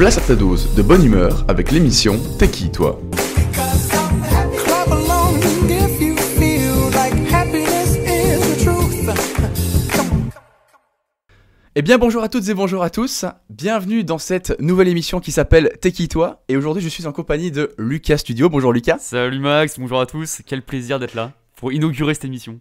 Place à ta dose de bonne humeur avec l'émission T'es qui toi? Eh bien bonjour à toutes et bonjour à tous, bienvenue dans cette nouvelle émission qui s'appelle T'es qui toi? Et aujourd'hui je suis en compagnie de Lucas Studio, bonjour Lucas. Salut Max, bonjour à tous, quel plaisir d'être là pour inaugurer cette émission.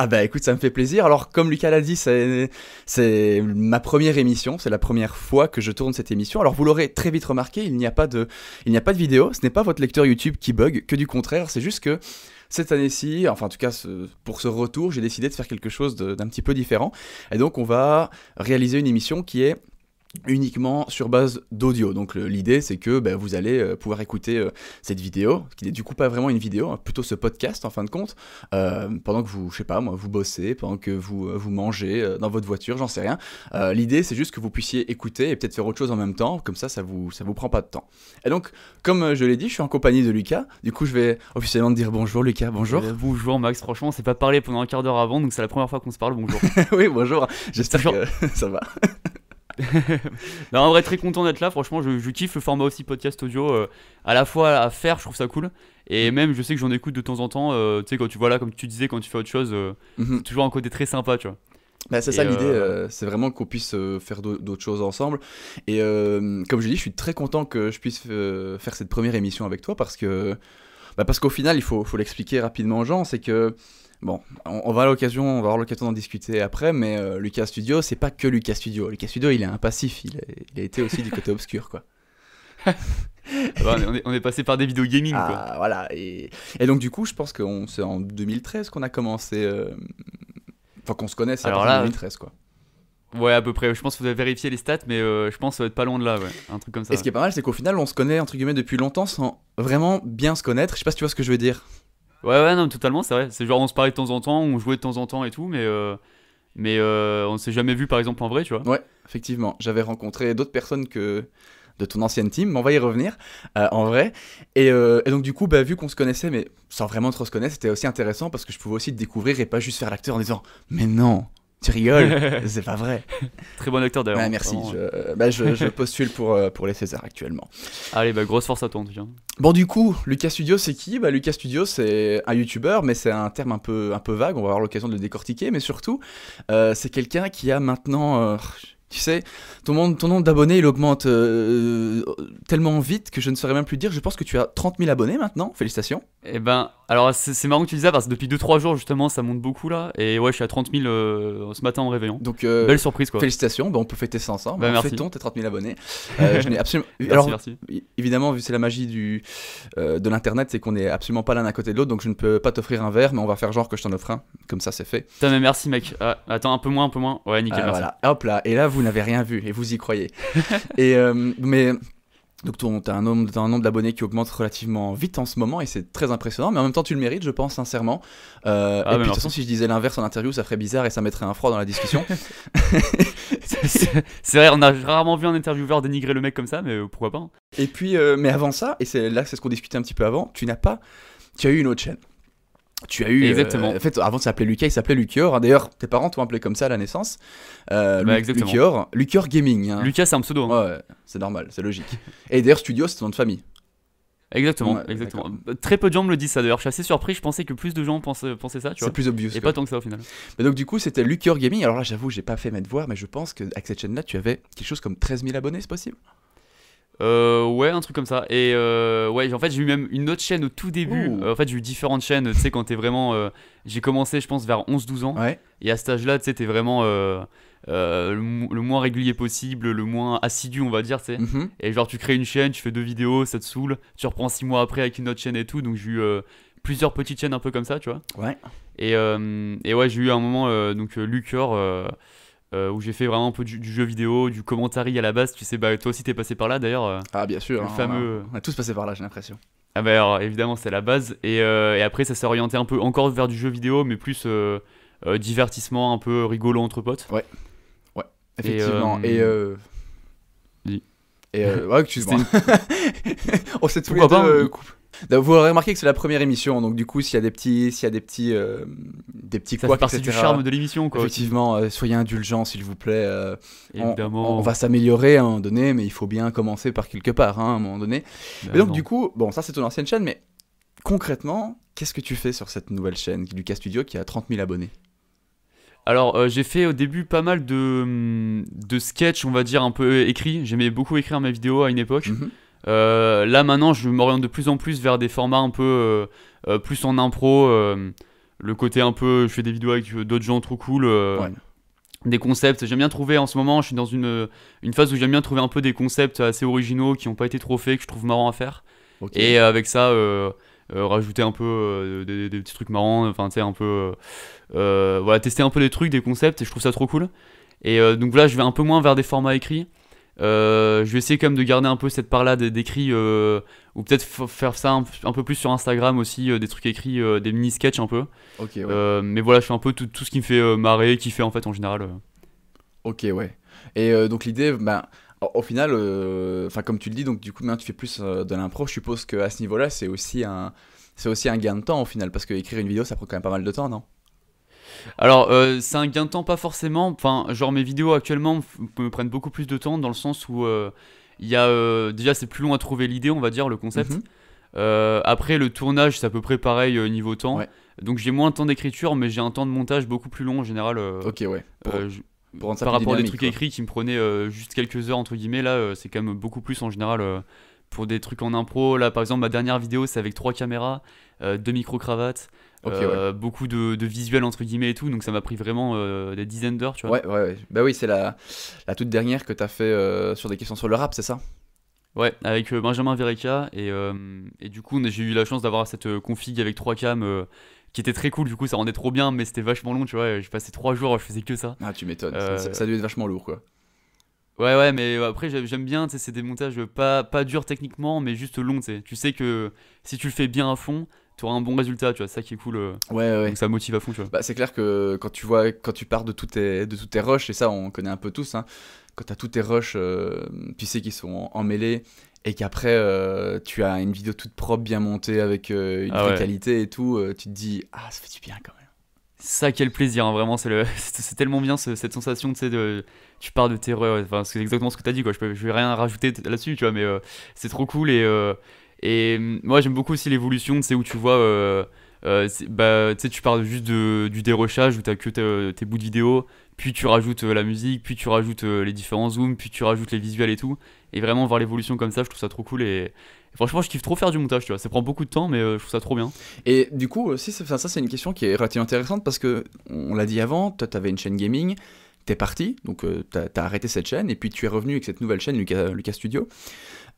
Ah bah écoute ça me fait plaisir, alors comme Lucas l'a dit c'est ma première émission, c'est la première fois que je tourne cette émission, alors vous l'aurez très vite remarqué, il n'y a pas de, il n'y a pas de vidéo, ce n'est pas votre lecteur YouTube qui bug, que du contraire, c'est juste que cette année-ci, enfin en tout cas pour ce retour, j'ai décidé de faire quelque chose d'un petit peu différent. Et donc on va réaliser une émission qui est uniquement sur base d'audio. Donc l'idée c'est que ben, vous allez euh, pouvoir écouter euh, cette vidéo, qui n'est du coup pas vraiment une vidéo, hein, plutôt ce podcast en fin de compte, euh, pendant que vous, je sais pas moi, vous bossez, pendant que vous, vous mangez dans votre voiture, j'en sais rien. L'idée c'est juste que vous puissiez écouter et peut-être faire autre chose en même temps, comme ça ça vous, ça vous prend pas de temps. Et donc comme je l'ai dit, je suis en compagnie de Lucas, du coup je vais officiellement te dire bonjour Lucas, bonjour. Bonjour Max, franchement on s'est pas parlé pendant un quart d'heure avant, donc c'est la première fois qu'on se parle, bonjour. oui bonjour, j'espère que ça va. non, en vrai très content d'être là, franchement je, je kiffe le format aussi podcast audio, euh, à la fois à faire, je trouve ça cool, et même je sais que j'en écoute de temps en temps, euh, tu sais quand tu vois là, comme tu disais, quand tu fais autre chose, euh, Mhm. toujours un côté très sympa, tu vois. Bah, c'est ça l'idée, euh, c'est vraiment qu'on puisse faire d'au- d'autres choses ensemble. Et comme je dis, je suis très content que je puisse faire cette première émission avec toi parce que, bah, parce qu'au final, il faut, faut l'expliquer rapidement aux gens, c'est que bon, on, on va à l'occasion, on va avoir l'occasion d'en discuter après, mais euh, Lucas Studio, c'est pas que Lucas Studio. Lucas Studio, il est un passif, il, est- il a été aussi du côté obscur, quoi. Ah bah, on, est, on passé par des vidéos gaming, quoi. Ah, voilà. Et, et donc du coup, je pense que c'est en 2013 qu'on a commencé, euh, enfin qu'on se de là, 2013, quoi. Ouais, à peu près, je pense que vous avez vérifié les stats, mais euh, je pense que ça va être pas loin de là, ouais, un truc comme ça. Et ce qui est pas mal, c'est qu'au final, on se connaît entre guillemets depuis longtemps sans vraiment bien se connaître. Je sais pas si tu vois ce que je veux dire. Ouais, ouais, non, totalement, c'est vrai. C'est genre, on se parlait de temps en temps, on jouait de temps en temps et tout, mais, euh, mais euh, on s'est jamais vu, par exemple, en vrai, tu vois. Ouais, effectivement. J'avais rencontré d'autres personnes que de ton ancienne team, mais on va y revenir euh, en vrai. Et, euh, et donc du coup, bah, vu qu'on se connaissait, mais sans vraiment trop se connaître, c'était aussi intéressant parce que je pouvais aussi te découvrir et pas juste faire l'acteur en disant Mais non, tu rigoles, c'est pas vrai. Très bon acteur d'ailleurs. Merci. Je, bah, je, je postule pour, pour les Césars actuellement. Allez, bah, grosse force à toi en tout cas. Bon du coup, Lucas Studio c'est qui? Bah Lucas Studio c'est un YouTuber, mais c'est un terme un peu, un peu vague, on va avoir l'occasion de le décortiquer, mais surtout, euh, c'est quelqu'un qui a maintenant... euh, tu sais, ton, monde- ton nombre d'abonnés il augmente euh, tellement vite que je ne saurais même plus dire. Je pense que tu as 30 000 abonnés maintenant. Félicitations. Et ben, alors c'est marrant que tu dis ça parce que depuis 2-3 jours justement ça monte beaucoup là. Et ouais, je suis à 30 000 euh, ce matin en réveillant. Donc euh, Belle surprise quoi. félicitations. Bah, on peut fêter ça ensemble. Bah, En merci. Fêtons tes 30 000 abonnés. Je n'ai absolument. Merci, Alors merci. évidemment, vu que c'est la magie du de l'internet, c'est qu'on n'est absolument pas l'un à côté de l'autre, donc je ne peux pas t'offrir un verre, mais on va faire genre que je t'en offre un. Comme ça, c'est fait. Putain, mais merci mec. Ah, attends, un peu moins, un peu moins. Ouais, nickel, merci. voilà, hop là, et là vous n'avez rien vu et vous y croyez. et euh, mais donc ton- t'as un nombre, un nombre d'abonnés qui augmente relativement vite en ce moment et c'est très impressionnant, mais en même temps tu le mérites, je pense sincèrement. Euh, Ah, et puis de toute façon, si je disais l'inverse en interview, ça ferait bizarre et ça mettrait un froid dans la discussion. C'est vrai, on a rarement vu un intervieweur dénigrer le mec comme ça, mais euh, pourquoi pas. hein. et puis, euh, mais avant ça, et c'est là c'est ce qu'on discutait un petit peu avant, tu n'as pas, tu as eu une autre chaîne. Tu as eu. euh, Exactement. en fait, avant de s'appeler Lucas, il s'appelait Lucior. D'ailleurs, tes parents t'ont appelé comme ça à la naissance. Euh, Bah, exactement. Lucior, Lucior Gaming. hein. Lucas, c'est un pseudo. hein. Ouais, c'est normal, c'est logique. Et d'ailleurs, Studio, c'est ton nom de famille. Exactement, Ouais, exactement. Très peu de gens me le disent ça d'ailleurs. Je suis assez surpris. Je pensais que plus de gens pensaient, pensaient ça, tu C'est vois. plus obvious. Et pas tant que ça au final. Mais donc, du coup, c'était Lucior Gaming. Alors là, j'avoue, j'ai pas fait mes devoirs, mais je pense qu'avec cette chaîne-là, tu avais quelque chose comme 13 000 abonnés, c'est possible? Euh, ouais, un truc comme ça. Et euh, ouais, en fait, j'ai eu même une autre chaîne au tout début. Euh, en fait, j'ai eu différentes chaînes. Tu sais, quand t'es vraiment. euh, j'ai commencé, je pense, vers 11-12 ans. Ouais. Et à cet âge-là, tu sais, t'es vraiment le, mo- le moins régulier possible, le moins assidu, on va dire, tu sais. Mhm. Et genre, tu crées une chaîne, tu fais deux vidéos, ça te saoule. Tu reprends six mois après avec une autre chaîne et tout. Donc, j'ai eu plusieurs petites chaînes un peu comme ça, tu vois. Ouais. Et, et ouais, j'ai eu un moment, donc Lucor, euh, où j'ai fait vraiment un peu du, du jeu vidéo, du commentary à la base. Tu sais, bah, toi aussi, t'es passé par là d'ailleurs. euh. Ah, bien sûr. Le hein, fameux- On a tous passé par là, j'ai l'impression. Ah bah alors, évidemment, c'est la base. Et, euh, et après, ça s'est orienté un peu encore vers du jeu vidéo, mais plus divertissement, un peu rigolo entre potes. Effectivement. euh, Et. euh, dis. Et. euh, Ouais, excuse-moi. On s'est tous les Pourquoi deux. pas, hein. coup- Donc, Vous aurez remarqué que c'est la première émission, donc du coup, s'il y a des petits, s'il y a des petits, euh, des petits Ça couacs, fait du charme de l'émission, quoi. Effectivement, euh, soyez indulgents, s'il vous plaît. euh, on- Évidemment. On, va s'améliorer à un moment donné, mais il faut bien commencer par quelque part, hein, à un moment donné. Bah Et donc, du coup, bon, ça c'est ton ancienne chaîne, mais concrètement, qu'est-ce que tu fais sur cette nouvelle chaîne, Lucas Studio, qui a 30 000 abonnés? Alors, euh, j'ai fait au début pas mal de, hum, de sketchs, on va dire, un peu écrits. J'aimais beaucoup écrire mes vidéos à une époque. Mhm. Euh, là, maintenant, je m'oriente de plus en plus vers des formats un peu euh, euh, plus en impro. le côté un peu, je fais des vidéos avec d'autres gens trop cool. Ouais. Des concepts. J'aime bien trouver en ce moment, je suis dans une, une phase où j'aime bien trouver un peu des concepts assez originaux qui n'ont pas été trop faits, que je trouve marrants à faire. Et avec ça, euh, rajouter un peu euh, des, des petits trucs marrants, enfin, tu sais, un peu. euh, voilà, tester un peu des trucs, des concepts, et je trouve ça trop cool. Et donc là, je vais un peu moins vers des formats écrits. Euh, je vais essayer quand même de garder un peu cette part-là d'écrit, euh, ou peut-être faire ça un, un peu plus sur Instagram aussi, euh, des trucs écrits, euh, des mini-sketchs un peu. Ok, ouais. Mais voilà, je fais un peu tout, tout ce qui me fait marrer, kiffer en fait en général. Ok, ouais. Et donc l'idée, ben, au, final, enfin comme tu le dis, donc du coup maintenant tu fais plus de l'impro. Je suppose qu'à ce niveau-là, c'est aussi un, c'est aussi un gain de temps au final, parce que écrire une vidéo, ça prend quand même pas mal de temps, non? Alors, euh, c'est un gain de temps, pas forcément. Enfin, genre mes vidéos actuellement me prennent beaucoup plus de temps dans le sens où euh, il y a euh, déjà c'est plus long à trouver l'idée, on va dire, le concept. Mhm. Euh, après, le tournage, c'est à peu près pareil niveau temps. Ouais. Donc j'ai moins de temps d'écriture, mais j'ai un temps de montage beaucoup plus long en général. Ok, ouais. Pour, je- pour rendre ça par rapport à des trucs quoi. écrits qui me prenaient euh, juste quelques heures entre guillemets, là euh, c'est quand même beaucoup plus en général euh, pour des trucs en impro. Là par exemple ma dernière vidéo c'est avec trois caméras, deux micro cravates, Euh, beaucoup de, de visuels entre guillemets et tout, donc ça m'a pris vraiment euh, des dizaines d'heures, tu vois. Ouais, ouais, ouais. Bah oui, c'est la, la toute dernière que t'as fait euh, sur des questions sur le rap, c'est ça? Ouais, avec Benjamin Vereka et, et du coup j'ai eu la chance d'avoir cette config avec trois cams qui était très cool, du coup ça rendait trop bien, mais c'était vachement long, tu vois. J'ai passé trois jours, je faisais que ça. Ah, tu m'étonnes. Ça, ça a dû être vachement lourd, quoi. Ouais, ouais, mais après, j'ai- j'aime bien, tu sais, c'est des montages pas, pas durs techniquement, mais juste longs, tu sais. Tu sais que si tu le fais bien à fond, tu auras un bon résultat, tu vois, c'est ça qui est cool. euh, Ouais, ouais. Donc ça motive à fond, tu vois. Bah, c'est clair que quand tu vois, quand tu pars de tous tes, de tous tes rushs, et ça on connaît un peu tous, hein, quand t'as tous tes rushs, euh, tu sais qu'ils sont emmêlés, et qu'après euh, tu as une vidéo toute propre, bien montée, avec une Ah vraie ouais. qualité et tout, tu te dis, ah, ça fait du bien quand même. Ça, quel plaisir, hein, vraiment, c'est le- c'est tellement bien ce- cette sensation, tu sais, de. Tu pars de tes re- enfin, c'est exactement ce que t'as dit, quoi. Je, peux, je vais rien rajouter là-dessus, tu vois, mais c'est trop cool et. Et hum, moi, j'aime beaucoup aussi l'évolution, sais, où tu vois. euh, euh, c'est- bah, tu pars juste du dérochage où t'as que tes, bouts de vidéo, puis tu rajoutes euh, la musique, puis tu rajoutes euh, les différents zooms, puis tu rajoutes les visuels et tout. Et vraiment voir l'évolution comme ça, je trouve ça trop cool et, franchement, je kiffe trop faire du montage, tu vois. Ça prend beaucoup de temps, mais euh, je trouve ça trop bien. Et du coup, aussi, c'est- ça c'est une question qui est relativement intéressante parce que, on l'a dit avant, toi t'avais une chaîne gaming, t'es parti, donc t'as as arrêté cette chaîne, et puis tu es revenu avec cette nouvelle chaîne, Lucas, Lucas Studio.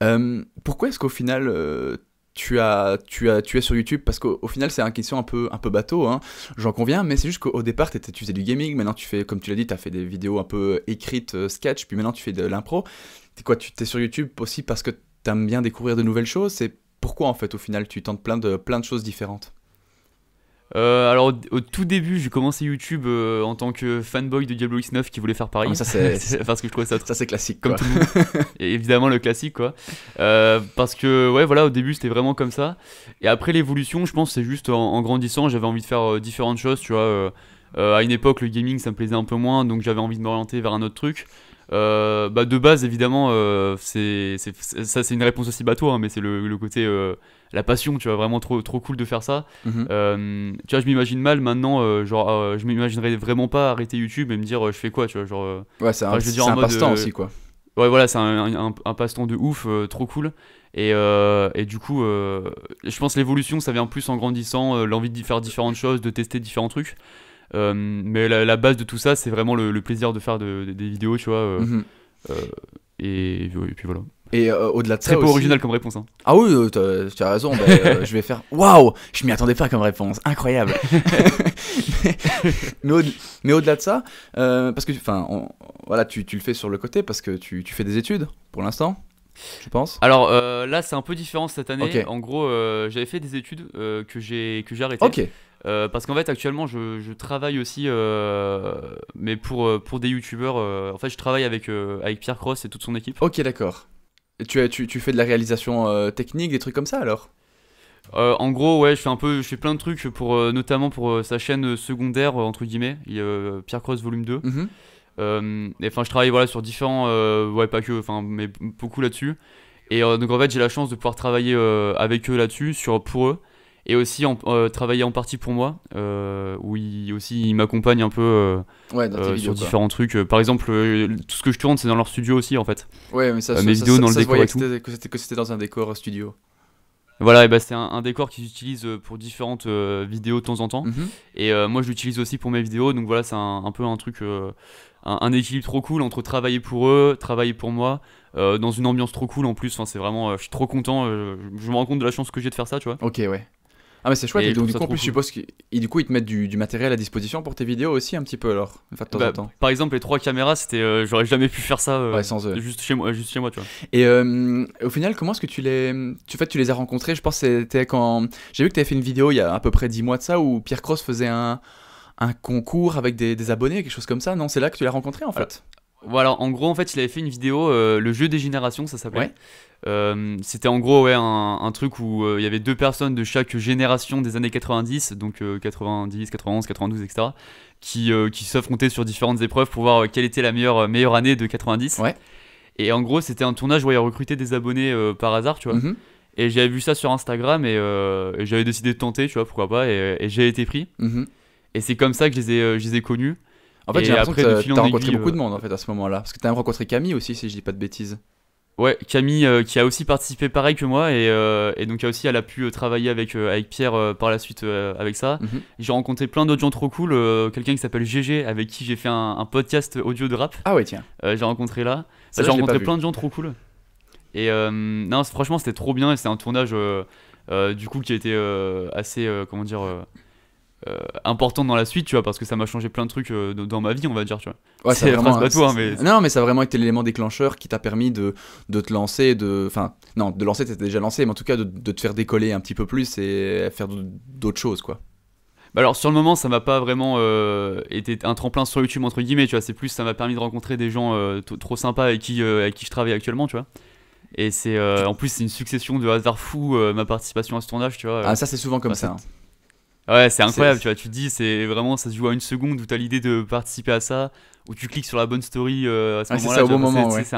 Euh, pourquoi est-ce qu'au final, euh, tu, as, tu, as, tu es sur YouTube? Parce qu'au au final, c'est une question un peu, un peu bateau, hein, j'en conviens, mais c'est juste qu'au au départ, tu faisais du gaming, maintenant tu fais, comme tu l'as dit, tu as fait des vidéos un peu écrites, euh, sketch, puis maintenant tu fais de l'impro. T'es quoi, tu t'es sur YouTube aussi parce que t'aimes bien découvrir de nouvelles choses? C'est pourquoi en fait, au final, tu tentes plein de, plein de choses différentes? Euh, alors au, tout début, j'ai commencé YouTube euh, en tant que fanboy de Diablo X9 qui voulait faire pareil. Ah, ça, c'est- parce que je trouvais ça Ça, c'est classique. comme quoi. tout le monde. Et évidemment le classique quoi. Euh, parce que ouais voilà au début c'était vraiment comme ça. Et après l'évolution, je pense c'est juste en, en grandissant, j'avais envie de faire différentes choses, tu vois. à une époque le gaming ça me plaisait un peu moins, donc j'avais envie de m'orienter vers un autre truc. Euh, bah de base évidemment euh, c'est ça c'est une réponse aussi bateau hein, mais c'est le, le côté euh, la passion tu vois vraiment trop trop cool de faire ça Mhm. euh, tu vois, je m'imagine mal maintenant, euh, genre, euh, je m'imaginerais vraiment pas arrêter YouTube et me dire, je fais quoi, tu vois, genre, Ouais, c'est un, enfin, un passe-temps aussi, quoi. ouais, voilà, c'est un, un- un passe-temps de ouf, trop cool. Et, euh, et du coup, euh, je pense que l'évolution, ça vient plus en grandissant, euh, l'envie de faire différentes choses, de tester différents trucs. Mais la, la base de tout ça, c'est vraiment le, le plaisir de faire de- de- des vidéos, tu vois. Mhm. et, et puis voilà. Et euh, au-delà de ça. Très peu aussi- original comme réponse. Hein. Ah oui, euh, tu as raison. bah, euh, je vais faire. Waouh Je m'y attendais pas comme réponse. Incroyable. mais mais au- mais au-delà de ça, parce que on- voilà, tu, tu le fais sur le côté parce que tu, tu fais des études pour l'instant, je pense. Alors là, c'est un peu différent cette année. En gros, j'avais fait des études que j'ai que j'ai arrêtées. Ok. Euh, parce qu'en fait, actuellement, je, je travaille aussi, euh, mais pour, pour des youtubeurs. euh, en fait, je travaille avec, avec Pierre Cross et toute son équipe. Ok, d'accord. Tu, tu, tu fais de la réalisation euh, technique, des trucs comme ça alors? Euh, en gros, ouais, je fais un peu, je fais plein de trucs pour, euh, notamment pour euh, sa chaîne secondaire entre guillemets, il y a, Pierre Cross Volume 2. Mhm. Et enfin, je travaille voilà sur différents, ouais, pas que, enfin, mais beaucoup là-dessus. Et donc en fait, j'ai la chance de pouvoir travailler avec eux là-dessus, sur pour eux, et aussi en, euh, travailler en partie pour moi, euh, où ils aussi ils m'accompagnent un peu euh, Ouais, dans tes vidéos. sur quoi. différents trucs. Par exemple, tout ce que je tourne, c'est dans leur studio aussi en fait. Ouais, mais ça, mes ça- vidéos ça- dans le ça se décor et que tout. c'était- que c'était que c'était dans un décor studio. Voilà, et bah, c'est un, un décor qu'ils utilisent pour différentes vidéos de temps en temps. Mhm. Et moi, je l'utilise aussi pour mes vidéos. Donc voilà, c'est un, un peu un truc, un, un équilibre trop cool entre travailler pour eux, travailler pour moi, dans une ambiance trop cool en plus. Enfin, c'est vraiment, je suis trop content. je me rends compte de la chance que j'ai de faire ça, tu vois. Ok, ouais. Ah, mais c'est chouette. Et donc, du coup, en plus, je cool. suppose qu'ils du coup, ils te mettent du, du matériel à disposition pour tes vidéos aussi, un petit peu alors, enfin, de temps Bah, en temps. Par exemple, les trois caméras, c'était, euh, j'aurais jamais pu faire ça euh, Ouais, sans eux. juste chez moi, juste chez moi, tu vois. Et euh, au final, comment est-ce que tu les, tu, fais, tu les as rencontrés? Je pense que c'était quand. J'ai vu que tu avais fait une vidéo il y a à peu près 10 mois de ça où Pierre Cross faisait un, un concours avec des, des abonnés, quelque chose comme ça. Non, c'est là que tu l'as rencontré en fait? Voilà, en gros, en fait, il avait fait une vidéo, euh, le jeu des générations, ça s'appelait. Ouais. Euh, C'était en gros ouais, un, un truc où euh, il y avait deux personnes de chaque génération des années 90, donc euh, 90, 91, 92, etc., qui, euh, qui s'affrontaient sur différentes épreuves pour voir quelle était la meilleure, meilleure année de 90. Ouais. Et en gros, c'était un tournage où il recruté des abonnés par hasard, tu vois. Mhm, Et j'avais vu ça sur Instagram et, et j'avais décidé de tenter, tu vois, pourquoi pas, et, et j'ai été pris. mhm. Et c'est comme ça que je les ai, je les ai connus. En fait, j'ai l'impression que t'as- rencontré beaucoup de monde en fait à ce moment-là. Parce que t'as même rencontré Camille aussi, si je dis pas de bêtises. Ouais, Camille euh, qui a aussi participé pareil que moi et, euh, et donc aussi elle a pu euh, travailler avec, avec Pierre par la suite avec ça. Mhm. J'ai rencontré plein d'autres gens trop cool, quelqu'un qui s'appelle GG avec qui j'ai fait un, un podcast audio de rap, Ah ouais, tiens. j'ai rencontré là. J'ai rencontré plein de gens trop cool. Et euh, non, franchement c'était trop bien et c'était un tournage du coup qui a été euh, assez, comment dire, euh, important dans la suite, tu vois, parce que ça m'a changé plein de trucs euh, dans- ma vie, on va dire, tu vois. Ouais, C'est vraiment- hein, c'est- mais- Non, mais ça a vraiment été l'élément déclencheur qui t'a permis de, de te lancer, de. Enfin, non, de lancer, t'étais déjà lancé, mais en tout cas de, de te faire décoller un petit peu plus et faire d'autres choses, quoi. Bah alors sur le moment ça m'a pas vraiment euh, été un tremplin sur YouTube entre guillemets tu vois c'est plus ça m'a permis de rencontrer des gens euh, trop sympas avec qui avec qui je travaille actuellement tu vois et c'est en plus c'est une succession de hasards fous ma participation à ce tournage tu vois Ah, ça, c'est souvent comme bah, ça. hein. Ouais c'est incroyable tu vois tu te dis c'est vraiment ça se joue à une seconde où t'as l'idée de participer à ça où tu cliques sur la bonne story euh, à ce Ouais, c'est moment-là ça, au tu bon moment, ouais. c'est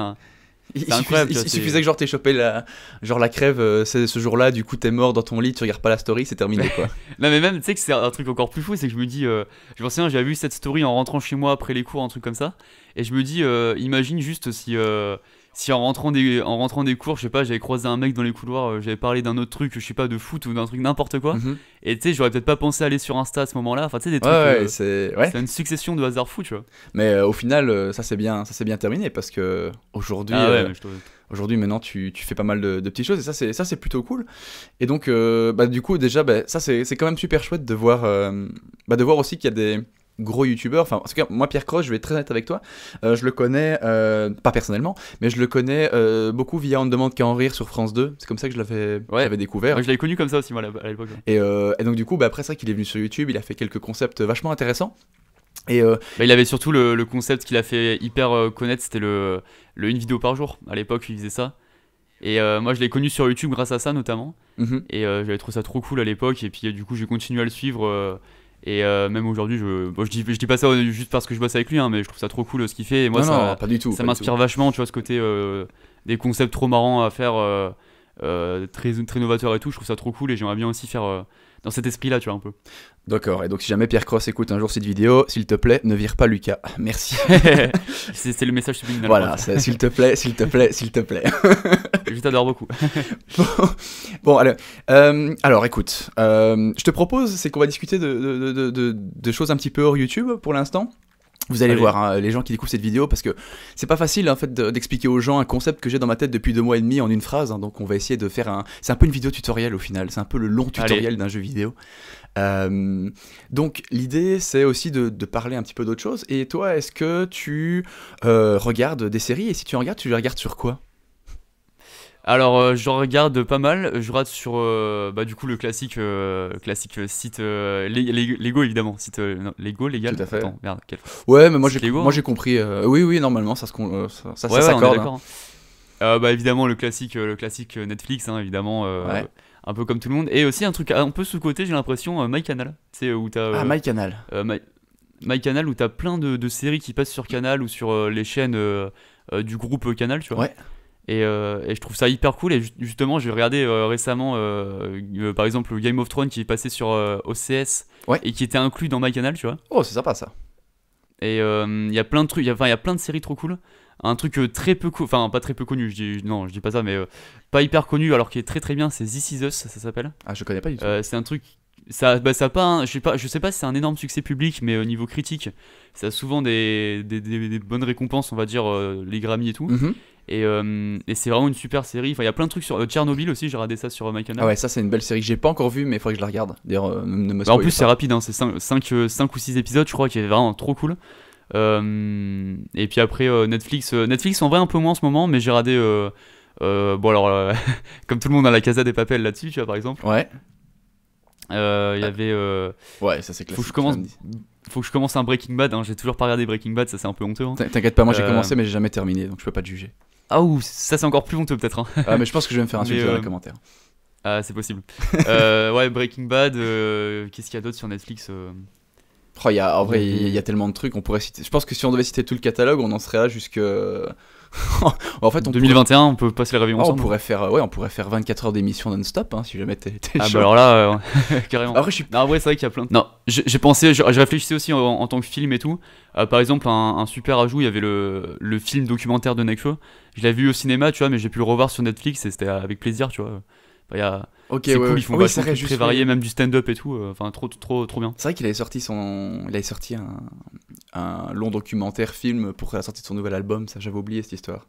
Il, il tu suffisait que genre t'aies chopé la, genre la crève euh, ce jour-là, du coup t'es mort dans ton lit, tu regardes pas la story, c'est terminé quoi. Non mais même tu sais que c'est un truc encore plus fou, c'est que je me dis, euh, je me souviens j'avais vu cette story en rentrant chez moi après les cours, un truc comme ça, et je me dis, euh, imagine juste si, si en rentrant des, en rentrant des cours, je sais pas, j'avais croisé un mec dans les couloirs, euh, j'avais parlé d'un autre truc, je sais pas, de foot ou d'un truc n'importe quoi, Mhm. et tu sais j'aurais peut-être pas pensé aller sur Insta à ce moment-là, enfin tu sais des trucs, Ouais, euh, c'est. Ouais. c'est une succession de hasards fous tu vois. Mais euh, au final, euh, ça s'est bien, ça s'est bien terminé parce que aujourd'hui, Ah aujourd'hui maintenant tu, tu fais pas mal de, de petites choses et ça c'est ça c'est plutôt cool. Et donc bah, du coup déjà bah, ça c'est c'est quand même super chouette de voir bah, de voir aussi qu'il y a des gros youtubeurs. Enfin en tout cas moi Pierre Cross, je vais être très honnête avec toi, euh, je le connais euh, pas personnellement, mais je le connais euh, beaucoup via On ne demande qu'à en rire sur France 2. C'est comme ça que je l'avais Ouais. découvert. Moi, je l'avais connu comme ça aussi moi à l'époque. ouais. Et, et donc du coup bah, après ça qu'il est venu sur YouTube, il a fait quelques concepts vachement intéressants. Et Bah, il avait surtout le, le concept qu'il a fait hyper connaître, c'était le, le une vidéo par jour. À l'époque, il faisait ça. Et euh, moi, je l'ai connu sur YouTube grâce à ça notamment. mhm. Et euh, j'avais trouvé ça trop cool à l'époque. Et puis euh, du coup, j'ai continué à le suivre. Et euh, même aujourd'hui, je, bon, je, dis, je dis pas ça juste parce que je bosse avec lui, hein, mais je trouve ça trop cool euh, ce qu'il fait. Et moi, non, ça, non, pas du tout. ça m'inspire vachement, tu vois, ce côté euh, des concepts trop marrants à faire, euh, très, très novateurs et tout. Je trouve ça trop cool et j'aimerais bien aussi faire dans cet esprit-là, tu vois, un peu. D'accord, et donc si jamais Pierre Cross écoute un jour cette vidéo, s'il te plaît, ne vire pas Lucas. Merci. c'est le message subliminal. voilà, s'il te plaît, s'il te plaît, s'il te plaît. Je t'adore beaucoup. bon, bon. Euh, alors écoute, euh, je te propose, c'est qu'on va discuter de, de, de- de- de choses un petit peu hors YouTube pour l'instant. Vous allez Allez. voir hein, les gens qui découvrent cette vidéo parce que c'est pas facile en fait de- d'expliquer aux gens un concept que j'ai dans ma tête depuis deux mois et demi en une phrase. hein. donc on va essayer de faire un. C'est un peu une vidéo tutoriel au final. C'est un peu le long tutoriel d'un jeu vidéo. Euh, donc l'idée c'est aussi de, de parler un petit peu d'autre chose. Et toi, est-ce que tu euh, regardes des séries? Et si tu en regardes, tu les regardes sur quoi? Alors, euh, je regarde pas mal. Je rate sur, euh, bah, du coup, le classique, euh, classique euh, site Lego, évidemment. Site non, Lego, légal. Tout à fait. Attends, merde, quel... Ouais, mais moi j'ai moi hein. j'ai compris. euh, oui, oui, normalement ça se ça, ça, ouais, s'accorde. hein. Euh, bah, évidemment, le classique, le classique Netflix, hein, évidemment. Ouais. un peu comme tout le monde. Et aussi un truc un peu sous-côté, j'ai l'impression, MyCanal. Où t'as. Ah, MyCanal. My- MyCanal, où t'as plein de, de séries qui passent sur Canal ou sur les chaînes du groupe Canal, tu vois. Ouais. Et, euh, et je trouve ça hyper cool. Et ju- justement, j'ai regardé euh, récemment, euh, par exemple, le Game of Thrones qui est passé sur OCS Ouais. et qui était inclus dans MyCanal, tu vois. Oh, c'est sympa ça. Et il y a plein de trucs, enfin, il y a plein de séries trop cool. Un truc très peu, co- enfin pas très peu connu, je dis non, je dis pas ça, mais pas hyper connu, alors qui est très très bien, c'est This Is Us, ça, ça s'appelle. Ah, je connais pas du tout. C'est un truc, ça, bah, ça pas, un- je sais pas, je sais pas si c'est un énorme succès public, mais au niveau critique, ça a souvent des, des, des- des bonnes récompenses, on va dire les Grammy et tout. Mhm. Et, euh, et c'est vraiment une super série. Enfin, il y a plein de trucs sur euh, Tchernobyl aussi, j'ai regardé ça sur euh, MyCanal. Ah ouais, ça c'est une belle série que j'ai pas encore vue, mais il faudrait que je la regarde. D'ailleurs, euh, ne me Bah, en plus, c'est rapide, hein, c'est 5, ou 6 épisodes, je crois, qui est vraiment trop cool. Et puis après, Netflix, Netflix en vrai un peu moins en ce moment, mais j'ai euh, bon, alors, comme tout le monde a la Casa des Papels là-dessus, tu vois, par exemple. Ouais, Il y avait. ouais, ça c'est classique. faut, que je commence, faut que je commence un Breaking Bad, hein, j'ai toujours pas regardé Breaking Bad, ça c'est un peu honteux. hein. T'in- T'inquiète pas, moi j'ai Euh, commencé, mais j'ai jamais terminé, donc je peux pas te juger. Ah, ouh, ça c'est encore plus honteux peut-être. hein. Ah, mais je pense que je vais me faire insulter dans euh, les commentaires. Ah, c'est possible. Euh, ouais, Breaking Bad, euh, qu'est-ce qu'il y a d'autre sur Netflix euh? Oh, y a, en vrai, il y, a- il y a tellement de trucs. On pourrait citer. Je pense que si on devait citer tout le catalogue, on en serait là jusque. en fait, on 2021, on peut pas se les réveiller pourrait, oh, on ensemble. pourrait faire, ouais, on pourrait faire 24 heures d'émission non-stop, hein, si jamais t'es Ah, chaud. bah alors là, euh, carrément. Après, je suis. Non, en vrai, c'est vrai qu'il y a plein de... Non, j'ai j'ai pensé, je, je réfléchissais aussi en, en tant que film et tout. Euh, par exemple, un, un super ajout, il y avait le, le film documentaire de Nekfeu. Je l'avais vu au cinéma, tu vois, mais j'ai pu le revoir sur Netflix et c'était avec plaisir, tu vois. Enfin, il y a- Ok, c'est ouais, cool, ouais. ils font Ah oui, très ouais. même du stand-up et tout. euh, Enfin, trop, trop, trop bien. C'est vrai qu'il avait sorti son, il avait sorti un, un long documentaire film pour la sortie de son nouvel album. Ça, j'avais oublié cette histoire.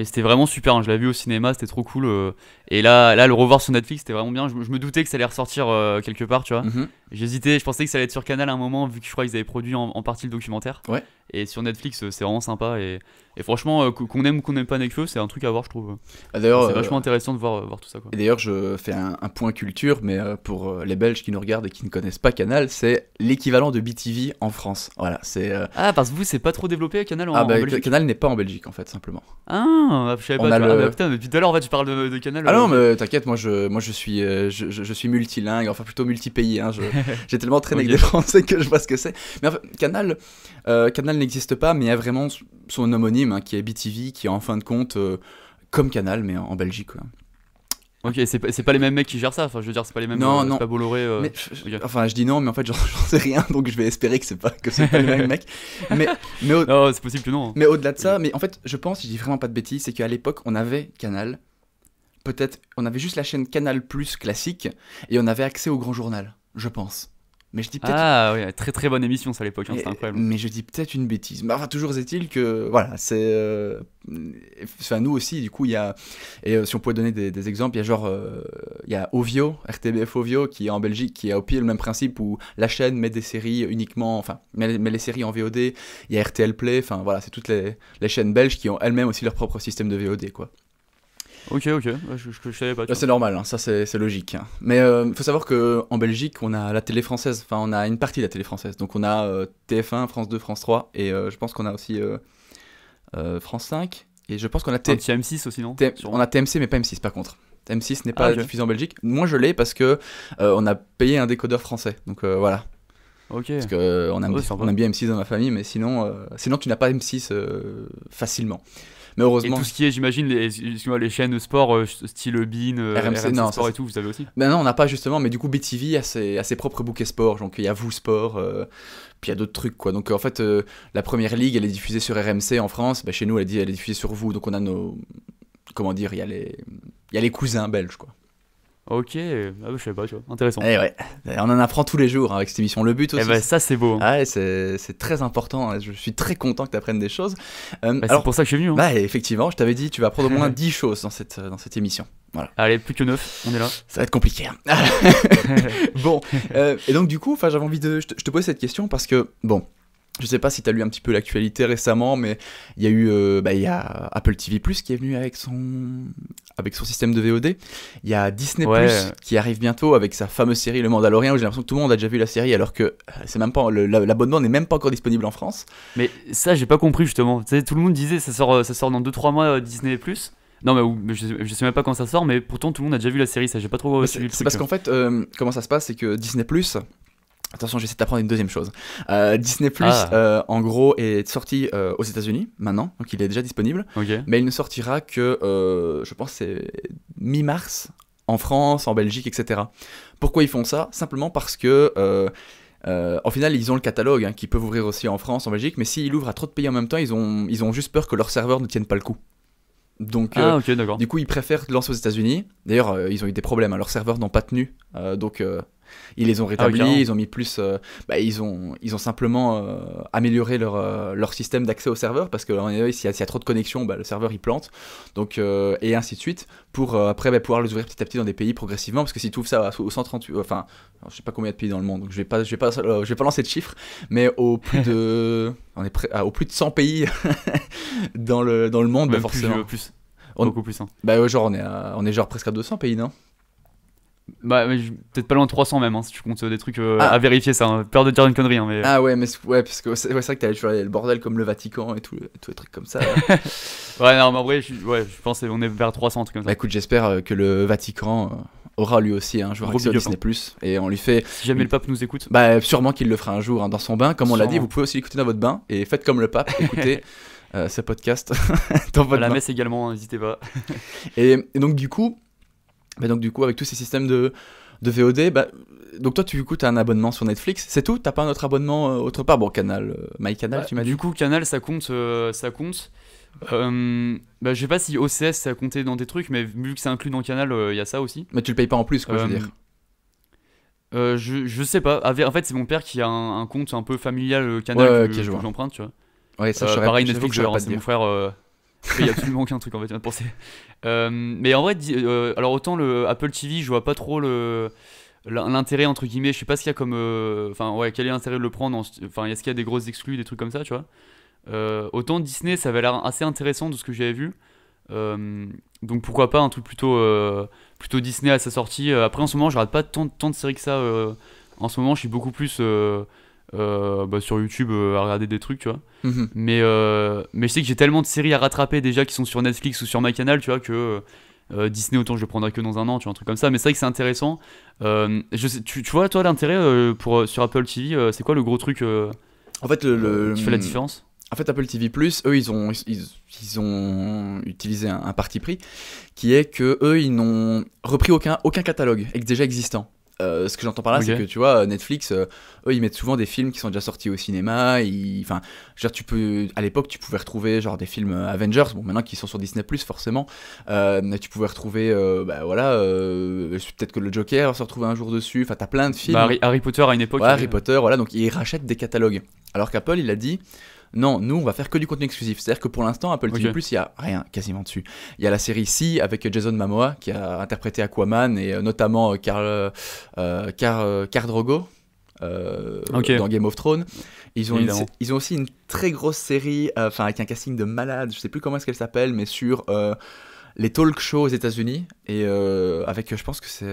Et c'était vraiment super, hein, je l'avais vu au cinéma, c'était trop cool. euh. Et là, là, le revoir sur Netflix, c'était vraiment bien. Je, me- je me doutais que ça allait ressortir euh, quelque part, tu vois. Mhm. J'hésitais, je pensais que ça allait être sur Canal à un moment, vu que je crois qu'ils avaient produit en, en partie le documentaire. Ouais. Et sur Netflix, c'est vraiment sympa. Et, et franchement, euh, qu'on aime ou qu'on n'aime pas Nekfeu, c'est un truc à voir, je trouve. Ah, D'ailleurs, C'est euh, vachement intéressant de voir, euh, voir tout ça. Quoi. Et d'ailleurs, je fais un, un point culture, mais pour les Belges qui nous regardent et qui ne connaissent pas Canal, c'est l'équivalent de BTV en France. Voilà, c'est. Ah, parce que vous, c'est pas trop développé Canal en, ah en bah, Belgique Canal n'est pas en Belgique en fait, simplement. Ah, je savais pas. tu vois. le- Ah, bah, putain, depuis tout à l'heure, en fait, tu parles de, de Canal. Ah non, mais t'inquiète, moi je, moi je suis, je, je- je suis multilingue, enfin plutôt multi-pays. Hein, J'ai tellement traîné Ok. avec des Français que je vois ce que c'est. Mais en fait, Canal, euh, Canal n'existe pas, mais il y a vraiment son homonyme hein, qui est BTV, qui est en fin de compte euh, comme Canal, mais en, Belgique. quoi. Ok, c'est pas, pas les mêmes mecs qui gèrent ça. Enfin, je veux dire, c'est pas les mêmes. Non, euh, non. Pas Bolloré. euh, Mais, je- ok. Enfin, je dis non, mais en fait, j'en sais rien, donc je vais espérer que c'est pas que c'est pas le même mec. Mais, mais, au- Non, c'est possible que non. hein. mais au-delà de ça, mais en fait, je pense, je dis vraiment pas de bêtises, c'est qu'à l'époque, on avait Canal. Peut-être, on avait juste la chaîne Canal Plus classique et on avait accès au grand journal, je pense. Mais je dis peut-être Ah, ouais, très très bonne émission, ça à l'époque, hein, c'était incroyable. mais je dis peut-être une bêtise. Mais enfin, toujours est-il que, voilà, c'est. euh, Enfin, nous aussi, du coup, il y a. Et euh, si on pouvait donner des, des exemples, il y a genre. euh, Il y a Ovio, RTBF Ovio, qui est en Belgique, qui a au pied le même principe où la chaîne met des séries uniquement. Enfin, met, met les séries en VOD. Il y a RTL Play, enfin, voilà, c'est toutes les, les chaînes belges qui ont elles-mêmes aussi leur propre système de VOD, quoi. Ok, ok, je, je, je savais pas. Là, c'est normal, hein, ça c'est logique. hein. Mais il faut savoir qu'en Belgique, on a la télé française, enfin on a une partie de la télé française. Donc on a euh, TF1, France 2, France 3, et euh, je pense qu'on a aussi euh, euh, France 5, et je pense qu'on a. T- Un petit M6 aussi, non? T- on a TMC, mais pas M6 par contre. M6 n'est pas Ah, ok. diffusé en Belgique. Moi je l'ai parce que euh, on a payé un décodeur français. Donc euh, voilà. Ok. Parce que euh, on, aime, sympa. on aime bien M6 dans ma famille, mais sinon, euh, sinon tu n'as pas M6 euh, facilement. Mais Et heureusement. tout ce qui est, j'imagine, les, les chaînes sport, euh, style Bean, euh, RMC, RMC, non, ça, Sport et tout, vous avez aussi Ben non, on n'a pas justement, mais du coup BTV a ses, a ses propres bouquets sport, donc il y a Vous Sport, euh, puis il y a d'autres trucs quoi. Donc en fait, la première ligue, elle est diffusée sur RMC en France, ben, chez nous elle est, di- elle est diffusée sur Vous, donc on a nos, comment dire, il y a les, il y a les cousins belges quoi. Ok, ah bah, je savais pas, tu vois, intéressant. Et ouais, Et on en apprend tous les jours hein, avec cette émission. Le but Eh aussi. bah, ça, c'est beau. hein. Ah ouais, c'est très important. hein. Je suis très content que tu apprennes des choses. Euh, Bah, c'est pour ça que je suis venu. bah, effectivement, je t'avais dit, tu vas apprendre au moins 10 choses dans cette, dans cette émission. Allez, plus que neuf, on est là. Ça va être compliqué. hein. bon, euh, et donc du coup, j'avais envie de, je te, je te pose cette question parce que bon, je sais pas si tu as lu un petit peu l'actualité récemment, mais il y a eu, euh, bah, y a Apple TV Plus qui est venu avec son, avec son système de VOD. Il y a Disney Ouais. Plus qui arrive bientôt avec sa fameuse série Le Mandalorian. Où j'ai l'impression que tout le monde a déjà vu la série alors que euh, c'est même pas l'abonnement n'est même pas encore disponible en France. Mais ça, j'ai pas compris justement. Tu sais, tout le monde disait ça sort, euh, ça sort dans 2-3 mois euh, Disney. Non, mais, je, sais, je sais même pas quand ça sort, mais pourtant tout le monde a déjà vu la série, ça j'ai pas trop suivi C'est parce là. qu'en fait, euh, comment ça se passe, c'est que Disney Attention, j'essaie d'apprendre une deuxième chose. Euh, Disney Ah. euh, en gros, est sorti euh, aux États-Unis maintenant, donc il est déjà disponible. Mais il ne sortira que, euh, je pense, c'est mi-mars en France, en Belgique, etc. Pourquoi ils font ça? Simplement parce que, euh, euh, au final, ils ont le catalogue hein, qui peuvent ouvrir aussi en France, en Belgique, mais s'ils ouvrent à trop de pays en même temps, ils ont, ils ont juste peur que leurs serveurs ne tiennent pas le coup. Donc, euh, Ah, ok, d'accord. du coup, ils préfèrent lancer aux États-Unis. D'ailleurs, euh, ils ont eu des problèmes. hein, Leurs serveurs n'ont pas tenu. Euh, donc, euh, ils les ont rétablis. carrément. ils ont mis plus. euh, bah, ils, ont, ils ont simplement euh, amélioré leur, euh, leur système d'accès au serveur. Parce que s'il y, y a trop de connexions, bah, le serveur il plante. Donc, euh, et ainsi de suite. Pour après bah, pouvoir les ouvrir petit à petit dans des pays progressivement. Parce que si tu ouvres ça au 138. Enfin, je sais pas combien de pays dans le monde. Donc, je vais pas, je vais pas, je vais pas lancer de chiffres. Mais au plus de. on est prêt, au plus de 100 pays dans, le, dans le monde, Même plus, forcément. plus. On- Beaucoup plus. hein. Bah genre on est, à- on est genre presque à 200 pays, non? Bah, peut-être pas loin de 300 même, hein, si tu comptes euh, des trucs euh, Ah. à vérifier ça. hein. Peur de dire une connerie, hein, mais. Ah ouais, mais ouais, parce que c'est ouais, vrai que t'as toujours le bordel comme le Vatican et tout, tous les trucs comme ça. Ouais, non, mais en vrai, je, ouais, je pense qu'on est vers 300, un truc comme bah ça. écoute, j'espère euh, que le Vatican aura lui aussi un jour accès au big up, Disney+, et on lui fait... Si jamais le pape nous écoute. Bah sûrement qu'il le fera un jour hein, dans son bain, comme on l'a dit, vous pouvez aussi l'écouter dans votre bain, et faites comme le pape, écoutez euh, ce podcast dans À votre la bain. messe également, n'hésitez pas. Et, et donc du coup, bah, donc du coup avec tous ces systèmes de, de VOD, bah, donc toi tu écoutes un abonnement sur Netflix, c'est tout? T'as pas un autre abonnement euh, autre part? Bon, Canal, euh, MyCanal, tu m'as dit du coup, Canal, ça compte. euh, ça compte. Euh, bah, je sais pas si OCS ça comptait dans des trucs, mais vu que c'est inclus dans Canal, il y a ça aussi. Mais tu le payes pas en plus, quoi, je veux dire. je, je sais pas. En fait, c'est mon père qui a un, un compte un peu familial Canal Ouais, que, ok, je que j'emprunte, tu vois. Ouais, ça, je pareil, Netflix, c'est mon frère. Il y a absolument aucun truc en fait, je viens de penser. Euh, mais en vrai, euh, alors autant le Apple TV, je vois pas trop le l'intérêt entre guillemets. Je sais pas ce qu'il y a comme, euh, enfin ouais, quel est l'intérêt de le prendre. en- Enfin, est-ce qu'il y a des grosses exclus, des trucs comme ça, tu vois. Autant Disney, ça avait l'air assez intéressant de ce que j'avais vu. Donc pourquoi pas un truc plutôt plutôt Disney à sa sortie. Après en ce moment, je regarde pas tant, tant de séries que ça. en ce moment, je suis beaucoup plus euh, bah, sur YouTube euh, à regarder des trucs, tu vois. Mhm. Mais, euh, mais je sais que j'ai tellement de séries à rattraper déjà qui sont sur Netflix ou sur MyCanal, tu vois, que Disney, autant je le prendrai que dans un an, tu vois, un truc comme ça. Mais c'est vrai que c'est intéressant. Je sais, tu, tu vois, toi, l'intérêt pour, sur Apple TV, c'est quoi le gros truc En fait, le, le- qui fait la différence? En fait, Apple TV eux, ils ont, ils, ils ont utilisé un, un parti pris qui est que eux, ils n'ont repris aucun, aucun catalogue déjà existant. Euh, ce que j'entends par là, c'est que tu vois, Netflix, euh, eux, ils mettent souvent des films qui sont déjà sortis au cinéma. ils- Enfin, dire, tu peux, à l'époque, tu pouvais retrouver genre des films euh, Avengers. Bon, maintenant qu'ils sont sur Disney forcément, euh, tu pouvais retrouver, bah voilà, peut-être que le Joker se retrouver un jour dessus. Enfin, t'as plein de films. Bah, Harry, Harry Potter à une époque. Ouais, Harry Potter, voilà, donc ils rachètent des catalogues. Alors qu'Apple, il a dit, non, nous, on va faire que du contenu exclusif. C'est-à-dire que pour l'instant, Apple TV+, Ok. il y a rien quasiment dessus. Il y a la série C avec Jason Momoa, qui a interprété Aquaman, et euh, notamment Karl, euh, euh, euh, Drogo, euh, dans Game of Thrones. Ils ont, une- ils ont aussi une très grosse série, euh, enfin avec un casting de malade, je sais plus comment est-ce qu'elle s'appelle, mais sur euh, les talk shows aux États-Unis, et avec, je pense que c'est...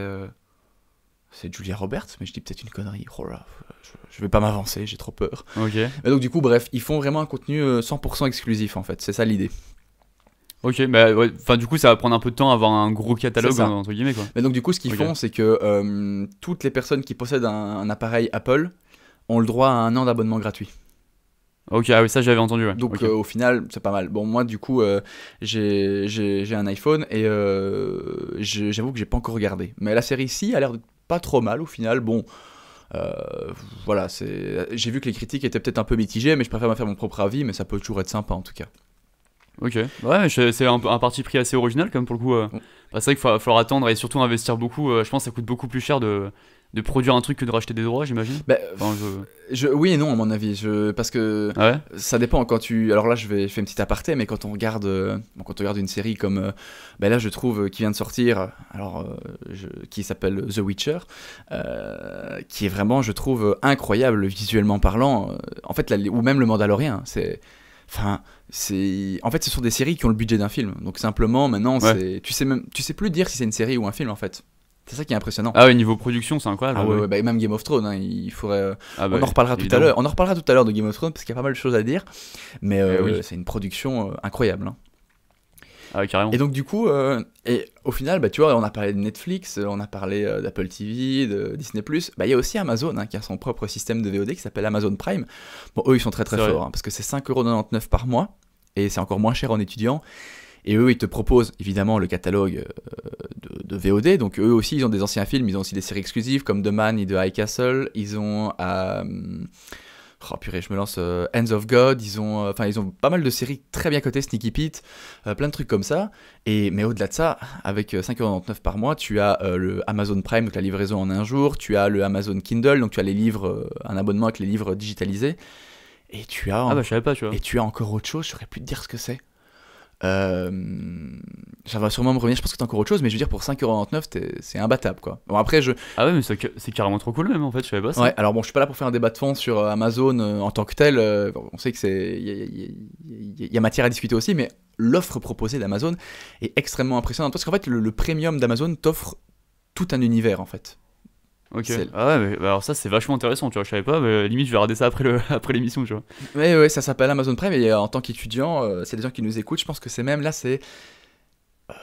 euh, c'est Julia Roberts, mais je dis peut-être une connerie. Oh là, je, je vais pas m'avancer, j'ai trop peur. Ok. Mais donc du coup, bref, ils font vraiment un contenu euh, 100% exclusif en fait. C'est ça l'idée. Ok, bah ouais, enfin du coup ça va prendre un peu de temps à avoir un gros catalogue entre guillemets quoi. Mais donc du coup, ce qu'ils font, c'est que euh, toutes les personnes qui possèdent un, un appareil Apple ont le droit à un an d'abonnement gratuit. Ok, ah oui, ça j'avais entendu. Ouais. Donc euh, au final, c'est pas mal. Bon, moi du coup, euh, j'ai un iPhone et euh, j'avoue que j'ai pas encore regardé. Mais la série ci a l'air de pas trop mal au final. Bon. euh, voilà, c'est. J'ai vu que les critiques étaient peut-être un peu mitigées, mais je préfère me faire mon propre avis, mais ça peut toujours être sympa en tout cas. Ok, ouais, c'est un, un parti pris assez original quand même pour le coup. euh. Mm. Bah, c'est vrai qu'il va falloir attendre et surtout investir beaucoup. euh, je pense que ça coûte beaucoup plus cher de, de produire un truc que de racheter des droits, j'imagine. Bah, Enfin, je... je, oui et non à mon avis, je, parce que Ah ouais ça dépend quand tu. Alors là, je vais fais une petite aparté, mais quand on regarde, euh, quand on regarde une série comme, euh, ben là, je trouve euh, qui vient de sortir, alors euh, qui s'appelle The Witcher, euh, qui est vraiment, je trouve, incroyable visuellement parlant. Euh, En fait, ou même le Mandalorien, c'est, enfin, c'est, en fait, ce sont des séries qui ont le budget d'un film. Donc simplement, maintenant, Ouais. tu sais même, tu sais plus dire si c'est une série ou un film en fait. C'est ça qui est impressionnant. Ah ouais, niveau production, c'est incroyable. Ah ouais, ouais. ouais, bah, même Game of Thrones, hein, il faudrait. euh, Ah bah on en reparlera tout à l'heure. On en reparlera tout à l'heure de Game of Thrones parce qu'il y a pas mal de choses à dire. Mais euh, Eh oui. c'est une production euh, incroyable. hein. Ah, carrément. Et donc du coup, euh, et au final, bah, tu vois, on a parlé de Netflix, on a parlé d'Apple TV, de Disney+. Bah, il y a aussi Amazon hein, qui a son propre système de VOD qui s'appelle Amazon Prime. Bon, eux, ils sont très très forts parce que c'est 5,99€ par mois et c'est encore moins cher en étudiant. Et eux, ils te proposent évidemment le catalogue euh, de, de VOD. Donc eux aussi, ils ont des anciens films, ils ont aussi des séries exclusives comme The Man et The High Castle. Ils ont... euh, Oh purée, je me lance euh, Hands of God, ils ont, euh, enfin ils ont pas mal de séries très bien cotées, Sneaky Pete, euh, plein de trucs comme ça. Et mais au-delà de ça, avec euh, 5,99€ par mois, tu as le Amazon Prime, donc la livraison en un jour, tu as le Amazon Kindle, donc tu as les livres, un abonnement avec les livres digitalisés, et tu as, Ah bah je savais pas, tu vois. et tu as encore autre chose, je saurais plus te dire ce que c'est. Euh, ça va sûrement me revenir, je pense que t'as encore autre chose, mais je veux dire pour 5,99€, t'es- c'est imbattable quoi. Bon après je, Ah ouais, mais c'est c'est carrément trop cool même en fait, je savais pas ça. Ouais, alors bon, je suis pas là pour faire un débat de fond sur euh, Amazon euh, en tant que tel. euh, on sait que c'est, il y, a- y y y matière à discuter aussi, mais l'offre proposée d'Amazon est extrêmement impressionnante parce qu'en fait, le, le premium d'Amazon t'offre tout un univers en fait. Ok. Ah ouais, mais bah, alors ça c'est vachement intéressant, tu vois. Je savais pas, mais limite je vais regarder ça après le après l'émission, tu vois. Ouais, ouais, ça s'appelle Amazon Prime et euh, en tant qu'étudiant, euh, c'est des gens qui nous écoutent. Je pense que c'est même là, c'est, euh,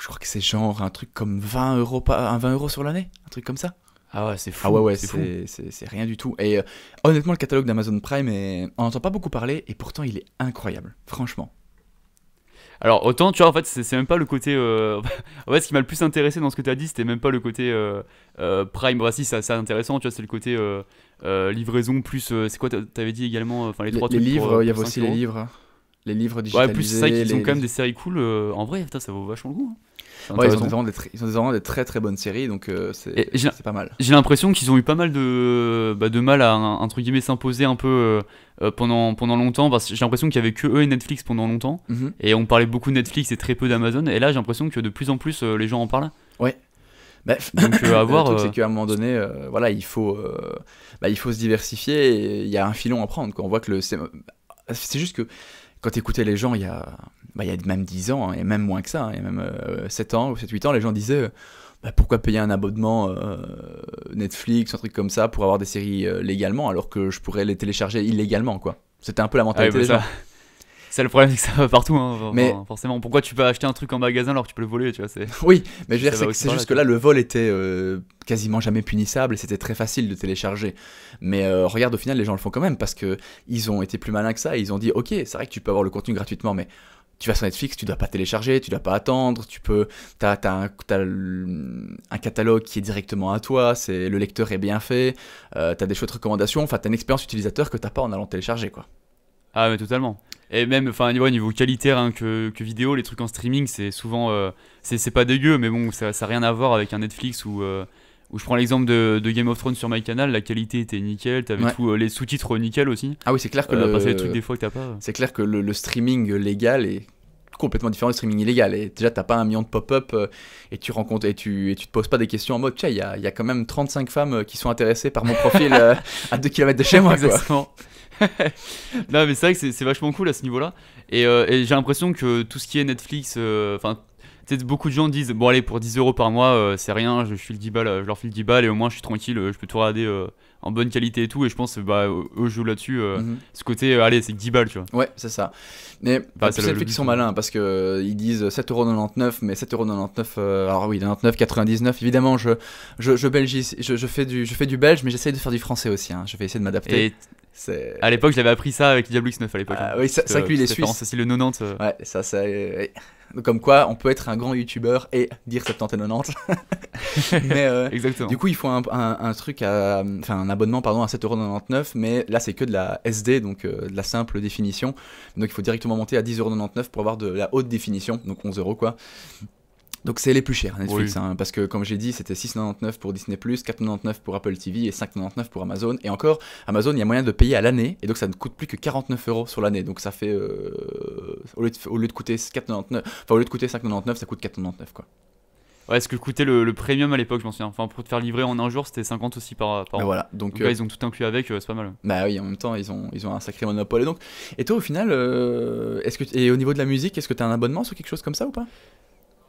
je crois que c'est genre un truc comme 20 euros, un 20 euros sur l'année, un truc comme ça. Ah ouais, c'est fou. Ah ouais, ouais, c'est rien du tout. Et euh, honnêtement, le catalogue d'Amazon Prime, est... on n'entend pas beaucoup parler, et pourtant il est incroyable, franchement. Alors autant, tu vois, en fait, c'est même pas le côté. euh, en fait, ce qui m'a le plus intéressé dans ce que tu as dit, c'était même pas le côté euh, euh, Prime. Bah si, c'est assez intéressant, tu vois, c'est le côté euh, livraison plus. c'est quoi, t'a- t'avais dit également, enfin les Les, trois les trucs. pour, livres, il y a pour aussi 5 les livres. Les livres digitalisés. Ouais, plus c'est ça qu'ils ont les- quand même des séries cool. euh, en vrai, putain, ça vaut vachement le coup. hein. Ouais, ils ont, vraiment des, tr- ils ont vraiment des très très bonnes séries, donc euh, c'est pas mal. J'ai l'impression qu'ils ont eu pas mal de, bah, de mal à entre guillemets s'imposer un peu euh, pendant, pendant longtemps. Parce que j'ai l'impression qu'il y avait que eux et Netflix pendant longtemps. Mhm. Et on parlait beaucoup de Netflix et très peu d'Amazon. Et là, j'ai l'impression que de plus en plus les gens en parlent. Bah, Donc, à voir, le truc, c'est qu'à un moment donné, voilà, il faut, bah, il faut se diversifier il y a un filon à prendre. Quoi. On voit que le. C'est c'est juste que quand t'écoutais les gens il y a, bah, il y a même 10 ans, hein, et même moins que ça, hein, il y a même euh, 7 ans ou 7-8 ans, les gens disaient. euh, bah, pourquoi payer un abonnement euh, Netflix, un truc comme ça, pour avoir des séries euh, légalement, alors que je pourrais les télécharger illégalement, quoi. C'était un peu la Ah mentalité des ça- gens. C'est le problème, c'est que ça va partout. hein, enfin, Mais- forcément, pourquoi tu peux acheter un truc en magasin alors que tu peux le voler, tu vois c'est... Oui, mais je veux dire, Ça c'est juste là, que là, le vol était euh, quasiment jamais punissable et c'était très facile de télécharger. Mais euh, regarde, au final, les gens le font quand même parce que ils ont été plus malins que ça. Ils ont dit, ok, c'est vrai que tu peux avoir le contenu gratuitement, mais tu vas sur Netflix, tu dois pas télécharger, tu dois pas attendre, tu peux, t'as, t'as un, un catalogue qui est directement à toi, c'est le lecteur est bien fait, euh, t'as des chouettes recommandations, enfin t'as une expérience utilisateur que t'as pas en allant télécharger, quoi. Ah, mais totalement. Et même, enfin, ouais, niveau qualité hein, que, que vidéo, les trucs en streaming, c'est souvent. euh, c'est, pas dégueu, mais bon, ça n'a rien à voir avec un Netflix où. euh, où je prends l'exemple de, de Game of Thrones sur MyCanal, la qualité était nickel, t'avais Ouais. tout, euh, les sous-titres nickel aussi. Ah oui, c'est clair que Euh, le, parce a des trucs des fois que t'as pas. c'est clair que le, le streaming légal est complètement différent du streaming illégal. Et déjà, t'as pas un million de pop-up euh, et tu rencontres et tu, et tu te poses pas des questions en mode, tiens, il y a, y a quand même 35 femmes euh, qui sont intéressées par mon profil euh, à 2 km de chez moi. Quoi. Non, mais c'est vrai que c'est, vachement cool à ce niveau-là. Et, euh, et j'ai l'impression que tout ce qui est Netflix, euh, enfin, sais, beaucoup de gens disent bon, allez, pour 10 euros par mois, euh, c'est rien, je, file 10 balles, euh, je leur file 10 balles et au moins je suis tranquille, euh, je peux tout regarder euh, en bonne qualité et tout. Et je pense bah, eux jouent là-dessus. euh, Mhm. Ce côté, euh, allez, c'est que 10 balles, tu vois. Ouais, c'est ça. Mais Bah, c'est le- but, sont quoi. malins parce que euh, ils disent 7,99€, mais 7,99€, euh, alors oui, 99,99€, évidemment, je, je, je, belgis- je, je, fais du, je fais du belge, mais j'essaye de faire du français aussi. Hein. Je vais essayer de m'adapter. À l'époque, j'avais appris ça avec Diablo X9 à l'époque. Ah hein. oui, ça- que lui, il est suisse. aussi, le 90. euh, Ouais, ça, c'est. Comme quoi, on peut être un grand youtubeur et dire 70 et 90. mais euh, Exactement. du coup, il faut un, un- un truc, à, enfin un abonnement pardon, à 7,99€, mais là, c'est que de la SD, donc euh, de la simple définition. Donc, il faut directement monter à 10,99€ pour avoir de la haute définition, donc 11 euros quoi. Donc, c'est les plus chers, Netflix, Oui. hein, parce que comme j'ai dit, c'était 6,99€ pour Disney, 4,99€ pour Apple TV et 5,99€ pour Amazon. Et encore, Amazon, il y a moyen de payer à l'année, et donc ça ne coûte plus que 49 euros sur l'année. Donc, ça fait, euh, au, lieu de, au lieu de coûter 4,99€, enfin, au lieu de coûter 5,99€, ça coûte 4,99€ quoi. Ouais, ce que coûtait le, le premium à l'époque, je m'en souviens. Enfin, pour te faire livrer en un jour, c'était 50 aussi par, par Ben an. voilà, donc, Donc euh, là, ils ont tout inclus avec, euh, c'est pas mal. bah oui, en même temps, ils ont, ils ont un sacré monopole. Et donc, et toi, au final, euh, est-ce que, et au niveau de la musique, est-ce que tu as un abonnement sur quelque chose comme ça ou pas?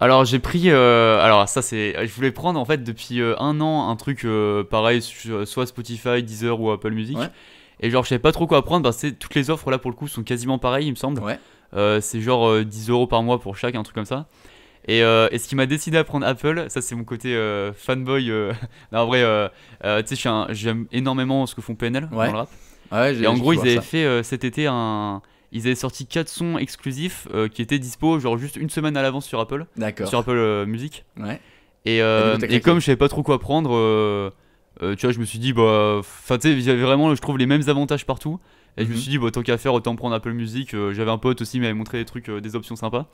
Alors j'ai pris, euh, alors ça c'est, je voulais prendre en fait depuis euh, un an un truc euh, pareil, sur- soit Spotify, Deezer ou Apple Music. Ouais. Et genre je savais pas trop quoi prendre parce que toutes les offres là pour le coup sont quasiment pareilles il me semble. Ouais. Euh, c'est genre euh, 10 euros par mois pour chaque, un truc comme ça. Et, euh, et ce qui m'a décidé à prendre Apple, ça c'est mon côté euh, fanboy. euh, non, en vrai, euh, euh, tu sais, je suis un- j'aime énormément ce que font PNL Ouais. dans le rap. Ouais, j'ai- Et en j'ai gros, ils voir avaient ça. fait euh, cet été un. Ils avaient sorti 4 sons exclusifs euh, qui étaient dispo, genre juste une semaine à l'avance sur Apple, D'accord. sur Apple euh, Music. Ouais. Et, euh, Et comme je savais pas trop quoi prendre, tu vois, je me suis dit, bah, enfin, tu sais, j'avais vraiment, je trouve, les mêmes avantages partout. Et je me Mhm. suis dit, bah, tant qu'à faire, autant prendre Apple Music. J'avais un pote aussi, qui m'avait montré des trucs, des options sympas.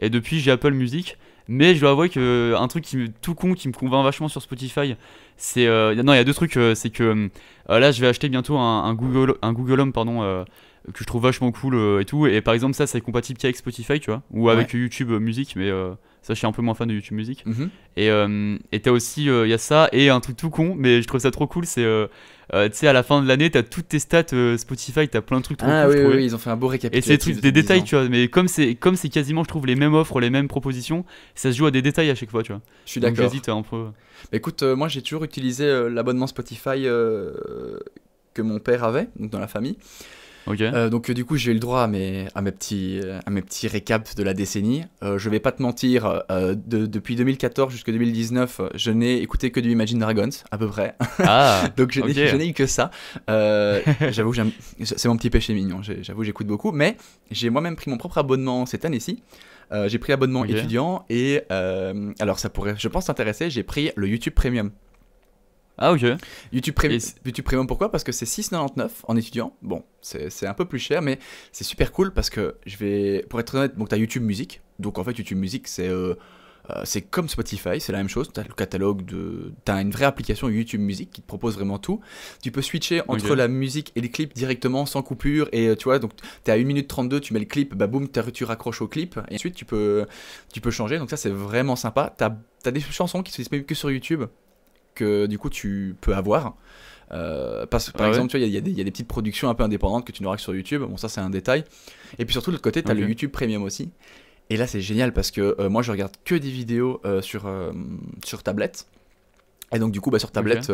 Et depuis, j'ai Apple Music. Mais je dois avouer que un truc qui me, tout con qui me convainc vachement sur Spotify, c'est. euh, non, il y a deux trucs. euh, c'est que euh, là, je vais acheter bientôt un, un Google, un Google Home, pardon. Euh, que je trouve vachement cool euh, et tout et par exemple ça c'est compatible qu'avec Spotify tu vois ou avec YouTube euh, Music mais euh, ça je suis un peu moins fan de YouTube Music Mhm. et euh, et t'as aussi, il y a ça, et un truc tout con, mais je trouve ça trop cool, c'est, euh, euh, tu sais, à la fin de l'année, t'as toutes tes stats euh, Spotify, t'as plein de trucs trop Ah cool, oui, oui, oui, ils ont fait un beau Et récapitulatif. c'est des trucs- des ces 10 détails, tu vois, mais comme c'est comme c'est quasiment, je trouve, les mêmes offres, les mêmes propositions, ça se joue à des détails à chaque fois, tu vois. Je suis d'accord. j'hésite un peu. Bah, écoute, euh, moi j'ai toujours utilisé euh, l'abonnement Spotify euh, que mon père avait, donc dans la famille. Euh, donc du coup j'ai eu le droit à mes, à mes, petits, euh, à mes petits récaps de la décennie. Euh, je vais pas te mentir, euh, de- depuis 2014 jusqu'à 2019, euh, je n'ai écouté que du Imagine Dragons, à peu près. Ah, Donc je n'ai Ok. je n'ai eu que ça. J'avoue, j'aime- c'est mon petit péché mignon. J'avoue, j'écoute beaucoup. Mais j'ai moi-même pris mon propre abonnement cette année-ci. J'ai pris abonnement Ok. étudiant et alors ça pourrait, je pense, t'intéresser. J'ai pris le YouTube Premium. Ah ok. YouTube, Premi- Et c'est- YouTube Premium, pourquoi? Parce que c'est 6,99 en étudiant. Bon, c'est un peu plus cher, mais c'est super cool parce que je vais. Pour être honnête, donc tu as YouTube Music. Donc en fait, YouTube Music, c'est. euh, euh, c'est comme Spotify, c'est la même chose. Tu as le catalogue de. Tu as une vraie application YouTube Music qui te propose vraiment tout. Tu peux switcher entre la musique et les clips directement sans coupure. Et euh, tu vois, donc tu es à 1 minute 32, tu mets le clip, bah boum, tu raccroches au clip. Et ensuite, tu peux, tu peux changer. Donc ça, c'est vraiment sympa. Tu as, des chansons qui sont disponibles que sur YouTube que du coup tu peux avoir. Euh, parce, par Ah ouais exemple, tu vois, il y, a- y des- il y a des petites productions un peu indépendantes que tu n'auras que sur YouTube. Bon, ça, c'est un détail. Et puis surtout, de l'autre côté, tu as le YouTube Premium aussi. Et là, c'est génial parce que euh, moi, je regarde que des vidéos euh, sur, euh, sur tablette. Et donc, du coup, bah, sur tablette,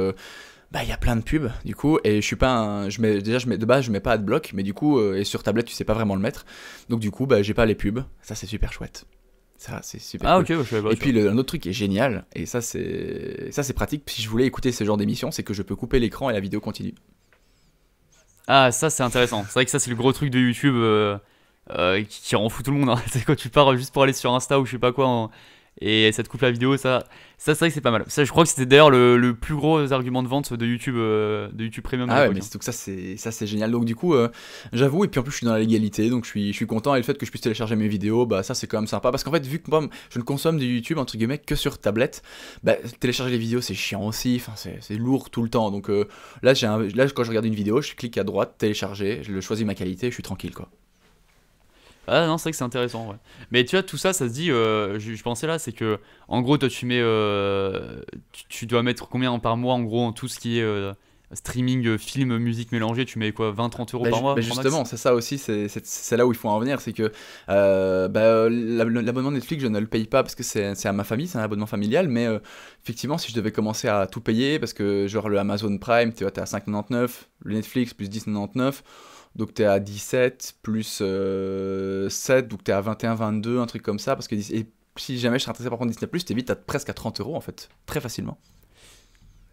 bah, il y a plein de pubs, du coup. Et je suis pas un- je mets, déjà, je mets, de base, je mets pas Adblock, mais du coup, euh, et sur tablette, tu sais pas vraiment le mettre. Donc, du coup, bah, j'ai pas les pubs. Ça, c'est super chouette. Ça, c'est super Ah cool. ok, je savais pas. Et puis le, un autre truc qui est génial, et ça c'est ça c'est pratique si je voulais écouter ce genre d'émission, c'est que je peux couper l'écran et la vidéo continue. Ah, ça c'est intéressant. C'est vrai que ça c'est le gros truc de YouTube euh, euh, qui, qui rend fou tout le monde. hein. C'est quand tu pars juste pour aller sur Insta ou je sais pas quoi en- et ça te coupe la vidéo. Ça, ça c'est vrai que c'est pas mal. Ça, je crois que c'était d'ailleurs le, le plus gros argument de vente de YouTube, euh, de YouTube Premium. Ah ouais, mais hein. c'est- donc ça c'est ça c'est génial. Donc du coup, euh, j'avoue et puis en plus je suis dans la légalité, donc je suis je suis content et le fait que je puisse télécharger mes vidéos, bah ça c'est quand même sympa parce qu'en fait vu que moi je ne consomme du YouTube entre guillemets que sur tablette, bah télécharger les vidéos c'est chiant aussi, enfin c'est lourd tout le temps. Donc euh, là j'ai là quand je regarde une vidéo, je clique à droite télécharger, je choisis ma qualité, je suis tranquille quoi. Ah non, c'est vrai que c'est intéressant. Ouais. Mais tu vois, tout ça, ça se dit. euh, je, je pensais là, c'est que en gros, toi, tu mets, euh, tu, tu dois mettre combien par mois en gros en tout ce qui est euh, streaming, film, musique mélangée. Tu mets quoi, 20-30 euros Bah, par mois bah, justement, c'est ça aussi, c'est- là où il faut en venir, c'est que euh, bah, l'ab- l'abonnement Netflix, je ne le paye pas parce que c'est c'est à ma famille, c'est un abonnement familial, mais euh, effectivement, si je devais commencer à tout payer, parce que genre le Amazon Prime, tu vois, t'es à 5,99, le Netflix plus 10,99, donc t'es à 17 plus euh, 7, donc t'es à 21, 22, un truc comme ça, parce que et si jamais je serais intéressé par contre Disney+, t'es vite à presque à 30 euros en fait, très facilement.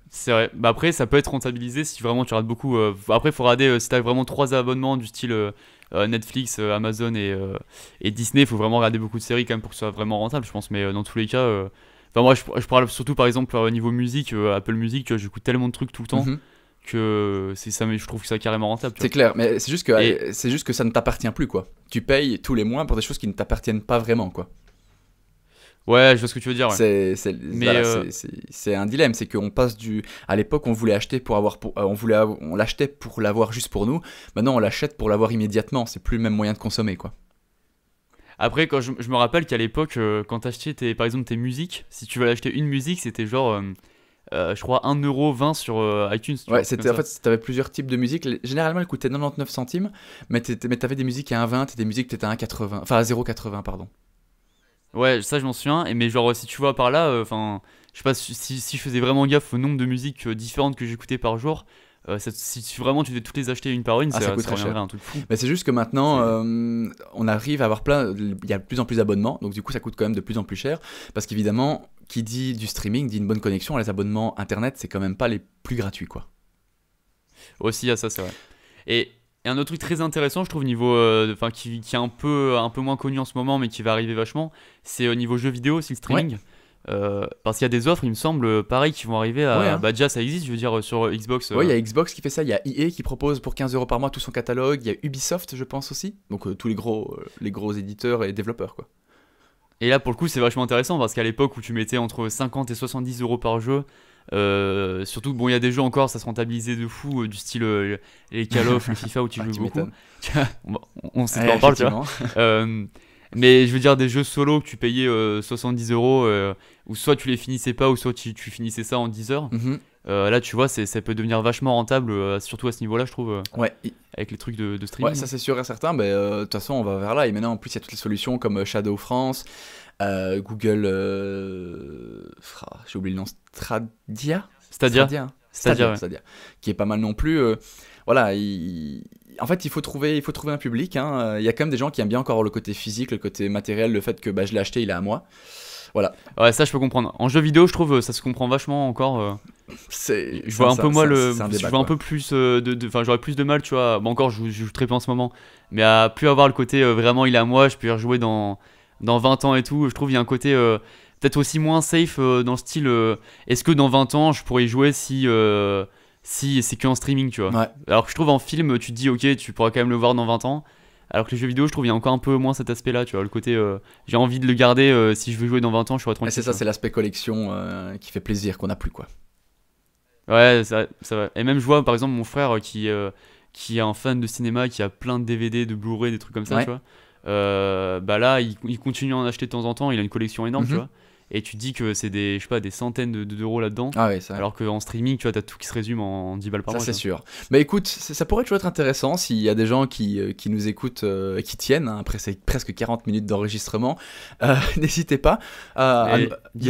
C'est vrai. Bah après, ça peut être rentabilisé si vraiment tu rates beaucoup. euh, Après, il faut regarder euh, si tu as vraiment trois abonnements du style euh, euh, Netflix, euh, Amazon et, euh, et Disney. Il faut vraiment regarder beaucoup de séries quand même pour que ce soit vraiment rentable, je pense. Mais euh, dans tous les cas, euh, enfin, moi, je, je parle surtout par exemple au niveau musique, euh, Apple Music. tu vois, J'écoute tellement de trucs tout le temps Mhm. Que c'est ça. Mais je trouve que c'est carrément rentable. C'est clair, mais c'est juste que Et- c'est juste que ça ne t'appartient plus quoi. Tu payes tous les mois pour des choses qui ne t'appartiennent pas vraiment quoi. Ouais, je vois ce que tu veux dire. ouais. C'est voilà, euh, un dilemme, c'est qu'on passe du à l'époque on voulait acheter pour avoir pour, euh, on voulait on l'achetait pour l'avoir juste pour nous. Maintenant on l'achète pour l'avoir immédiatement, c'est plus le même moyen de consommer quoi. Après, quand je, je me rappelle qu'à l'époque, euh, quand t'achetais par exemple tes musiques, si tu veux acheter une musique, c'était genre, euh, euh, je crois, 1€ sur euh, iTunes. tu Ouais, c'était en fait t'avais plusieurs types de musique. Généralement elles coûtaient 99 centimes, mais t'avais des musiques à 1,20 et des musiques à 1,80, enfin à 0,80 pardon. Ouais, ça je m'en souviens. Et mais genre, si tu vois par là, enfin, je sais pas si, je faisais vraiment gaffe au nombre de musiques euh, différentes que j'écoutais par jour. euh, ça- si vraiment tu devais toutes les acheter une par une, Ah, ça ça, coûte ça très cher. un truc fou. Mais c'est juste que maintenant, euh, on arrive à avoir plein. Il y a de plus en plus d'abonnements, donc du coup, ça coûte quand même de plus en plus cher. Parce qu'évidemment, qui dit du streaming dit une bonne connexion. Les abonnements internet, c'est quand même pas les plus gratuits, quoi. Aussi, à ça, c'est vrai. Et, et un autre truc très intéressant, je trouve, niveau, euh, enfin, qui, qui est un peu, un peu moins connu en ce moment, mais qui va arriver vachement, c'est au niveau jeux vidéo, c'est le streaming. Euh, parce qu'il y a des offres, il me semble, euh, pareil, qui vont arriver à. Ouais, hein. Bah, déjà, ça existe, je veux dire, euh, sur euh, Xbox. Ouais, il euh, y a Xbox qui fait ça, il y a EA qui propose pour 15 euros par mois tout son catalogue, il y a Ubisoft, je pense aussi. Donc euh, tous les gros, euh, les gros éditeurs et développeurs, quoi. Et là, pour le coup, c'est vachement intéressant parce qu'à l'époque où tu mettais entre 50 et 70 euros par jeu, euh, surtout bon, il y a des jeux encore, ça se rentabilisait de fou, euh, du style euh, les Call of, le FIFA où tu Ah, joues tu beaucoup. on, on- sait Ouais, parle, tu vois. mais je veux dire, des jeux solo que tu payais euh, 70 euros, ou soit tu les finissais pas, ou soit tu, tu finissais ça en 10 heures. Mhm. Euh, là, tu vois, ça peut devenir vachement rentable, euh, surtout à ce niveau-là, je trouve, euh, Ouais, avec les trucs de, de streaming. ouais, ça c'est sûr et certain. mais, euh, De toute façon, on va vers là. Et maintenant, en plus, il y a toutes les solutions comme Shadow France, Google. J'ai oublié le nom. Stradia Stadia. c'est-à-dire, ouais. Stadia, qui est pas mal non plus. voilà, il- en fait, il faut trouver, il faut trouver un public. hein. Il y a quand même des gens qui aiment bien encore le côté physique, le côté matériel, le fait que bah, je l'ai acheté, il est à moi. Ouais, ça je peux comprendre. En jeu vidéo, je trouve euh, ça se comprend vachement encore. euh, C'est, je vois un ça- peu moi ça- le, je vois un peu plus euh, de, enfin j'aurais plus de mal, tu vois. Bon encore, je, je joue très peu en ce moment, mais à plus avoir le côté euh, vraiment il est à moi, je peux y rejouer dans dans 20 ans et tout. Je trouve il y a un côté euh, peut-être aussi moins safe euh, dans le style. Est-ce que dans 20 ans je pourrais y jouer si si c'est que en streaming, tu vois. Ouais. Alors que je trouve en film, tu te dis ok, tu pourras quand même le voir dans 20 ans. Alors que les jeux vidéo, je trouve il y a encore un peu moins cet aspect-là, tu vois. Le côté euh, j'ai envie de le garder, euh, si je veux jouer dans 20 ans, je serai tranquille. c'est tu ça, c'est l'aspect collection euh, qui fait plaisir, qu'on n'a plus quoi. Ouais, ça, ça va. Et même je vois par exemple mon frère qui, qui est un fan de cinéma, qui a plein de DVD, de Blu-ray, des trucs comme ça, Ouais. tu vois. Bah là, il, il continue à en acheter de temps en temps, il a une collection énorme, tu Mhm. vois. Et tu dis que c'est des, je sais pas, des centaines de- d'euros là-dedans. Ah ouais, ça. Alors qu'en streaming, tu vois, t'as tout qui se résume en 10 balles par Ça mois. c'est tu sûr. Mais écoute, c'est- ça pourrait toujours être intéressant s'il y a des gens qui, euh, qui nous écoutent euh, qui tiennent, hein, après ces presque 40 minutes d'enregistrement. Euh, N'hésitez pas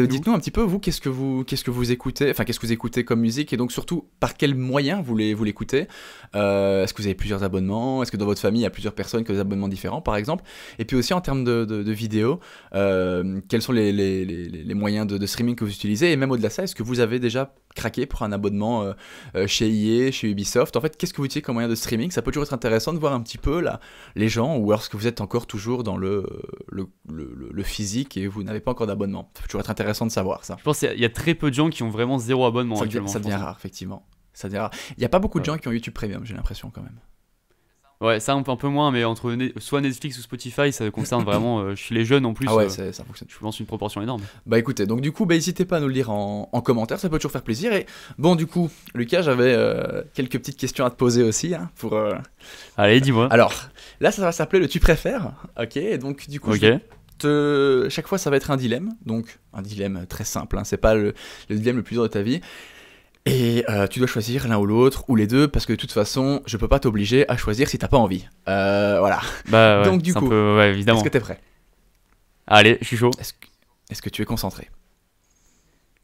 nous- dites-nous. un petit peu vous qu'est-ce que vous qu'est-ce que vous écoutez, enfin qu'est-ce que vous écoutez comme musique et donc surtout par quels moyens vous les vous l'écoutez? Euh, Est-ce que vous avez plusieurs abonnements? Est-ce que dans votre famille il y a plusieurs personnes qui ont des abonnements différents par exemple? Et puis aussi en termes de, de, de vidéos, quels sont les, les, les, les moyens de, de streaming que vous utilisez et même au-delà de ça, est-ce que vous avez déjà craqué pour un abonnement euh, euh, chez EA, chez Ubisoft? En fait, qu'est-ce que vous utilisez comme moyen de streaming? Ça peut toujours être intéressant de voir un petit peu là, les gens, ou alors est-ce que vous êtes encore toujours dans le, le, le- le- le physique et vous n'avez pas encore d'abonnement? Ça peut toujours être intéressant de savoir ça. Je pense qu'il y a- il y, a très peu de gens qui ont vraiment zéro abonnement ça devient, actuellement. ça devient rare, effectivement. Ça devient rare. Il n'y a pas beaucoup de Ouais. gens qui ont YouTube Premium, j'ai l'impression quand même. Ouais, ça un peu, un peu moins, mais entre Ne- soit Netflix ou Spotify, ça concerne vraiment euh, chez les jeunes en plus. ah ouais, euh, ça fonctionne. je pense une proportion énorme. Bah écoutez, donc du coup, bah, n'hésitez pas à nous le dire en, en commentaire, ça peut toujours faire plaisir. Et bon, du coup, Lucas, j'avais euh, quelques petites questions à te poser aussi. hein, pour, euh, Allez, dis-moi. Alors, là, ça va s'appeler le tu préfères. Ok, et donc du coup, ok. je vais te- chaque fois, ça va être un dilemme. Donc, un dilemme très simple. Hein, c'est pas le, le dilemme le plus dur de ta vie. Et euh, tu dois choisir l'un ou l'autre, ou les deux, parce que de toute façon, je peux pas t'obliger à choisir si t'as pas envie. Euh, voilà. Bah, ouais, Donc, du coup, peu- ouais, évidemment. Est-ce que t'es prêt? Allez, je suis chaud. Est-ce que, tu es concentré?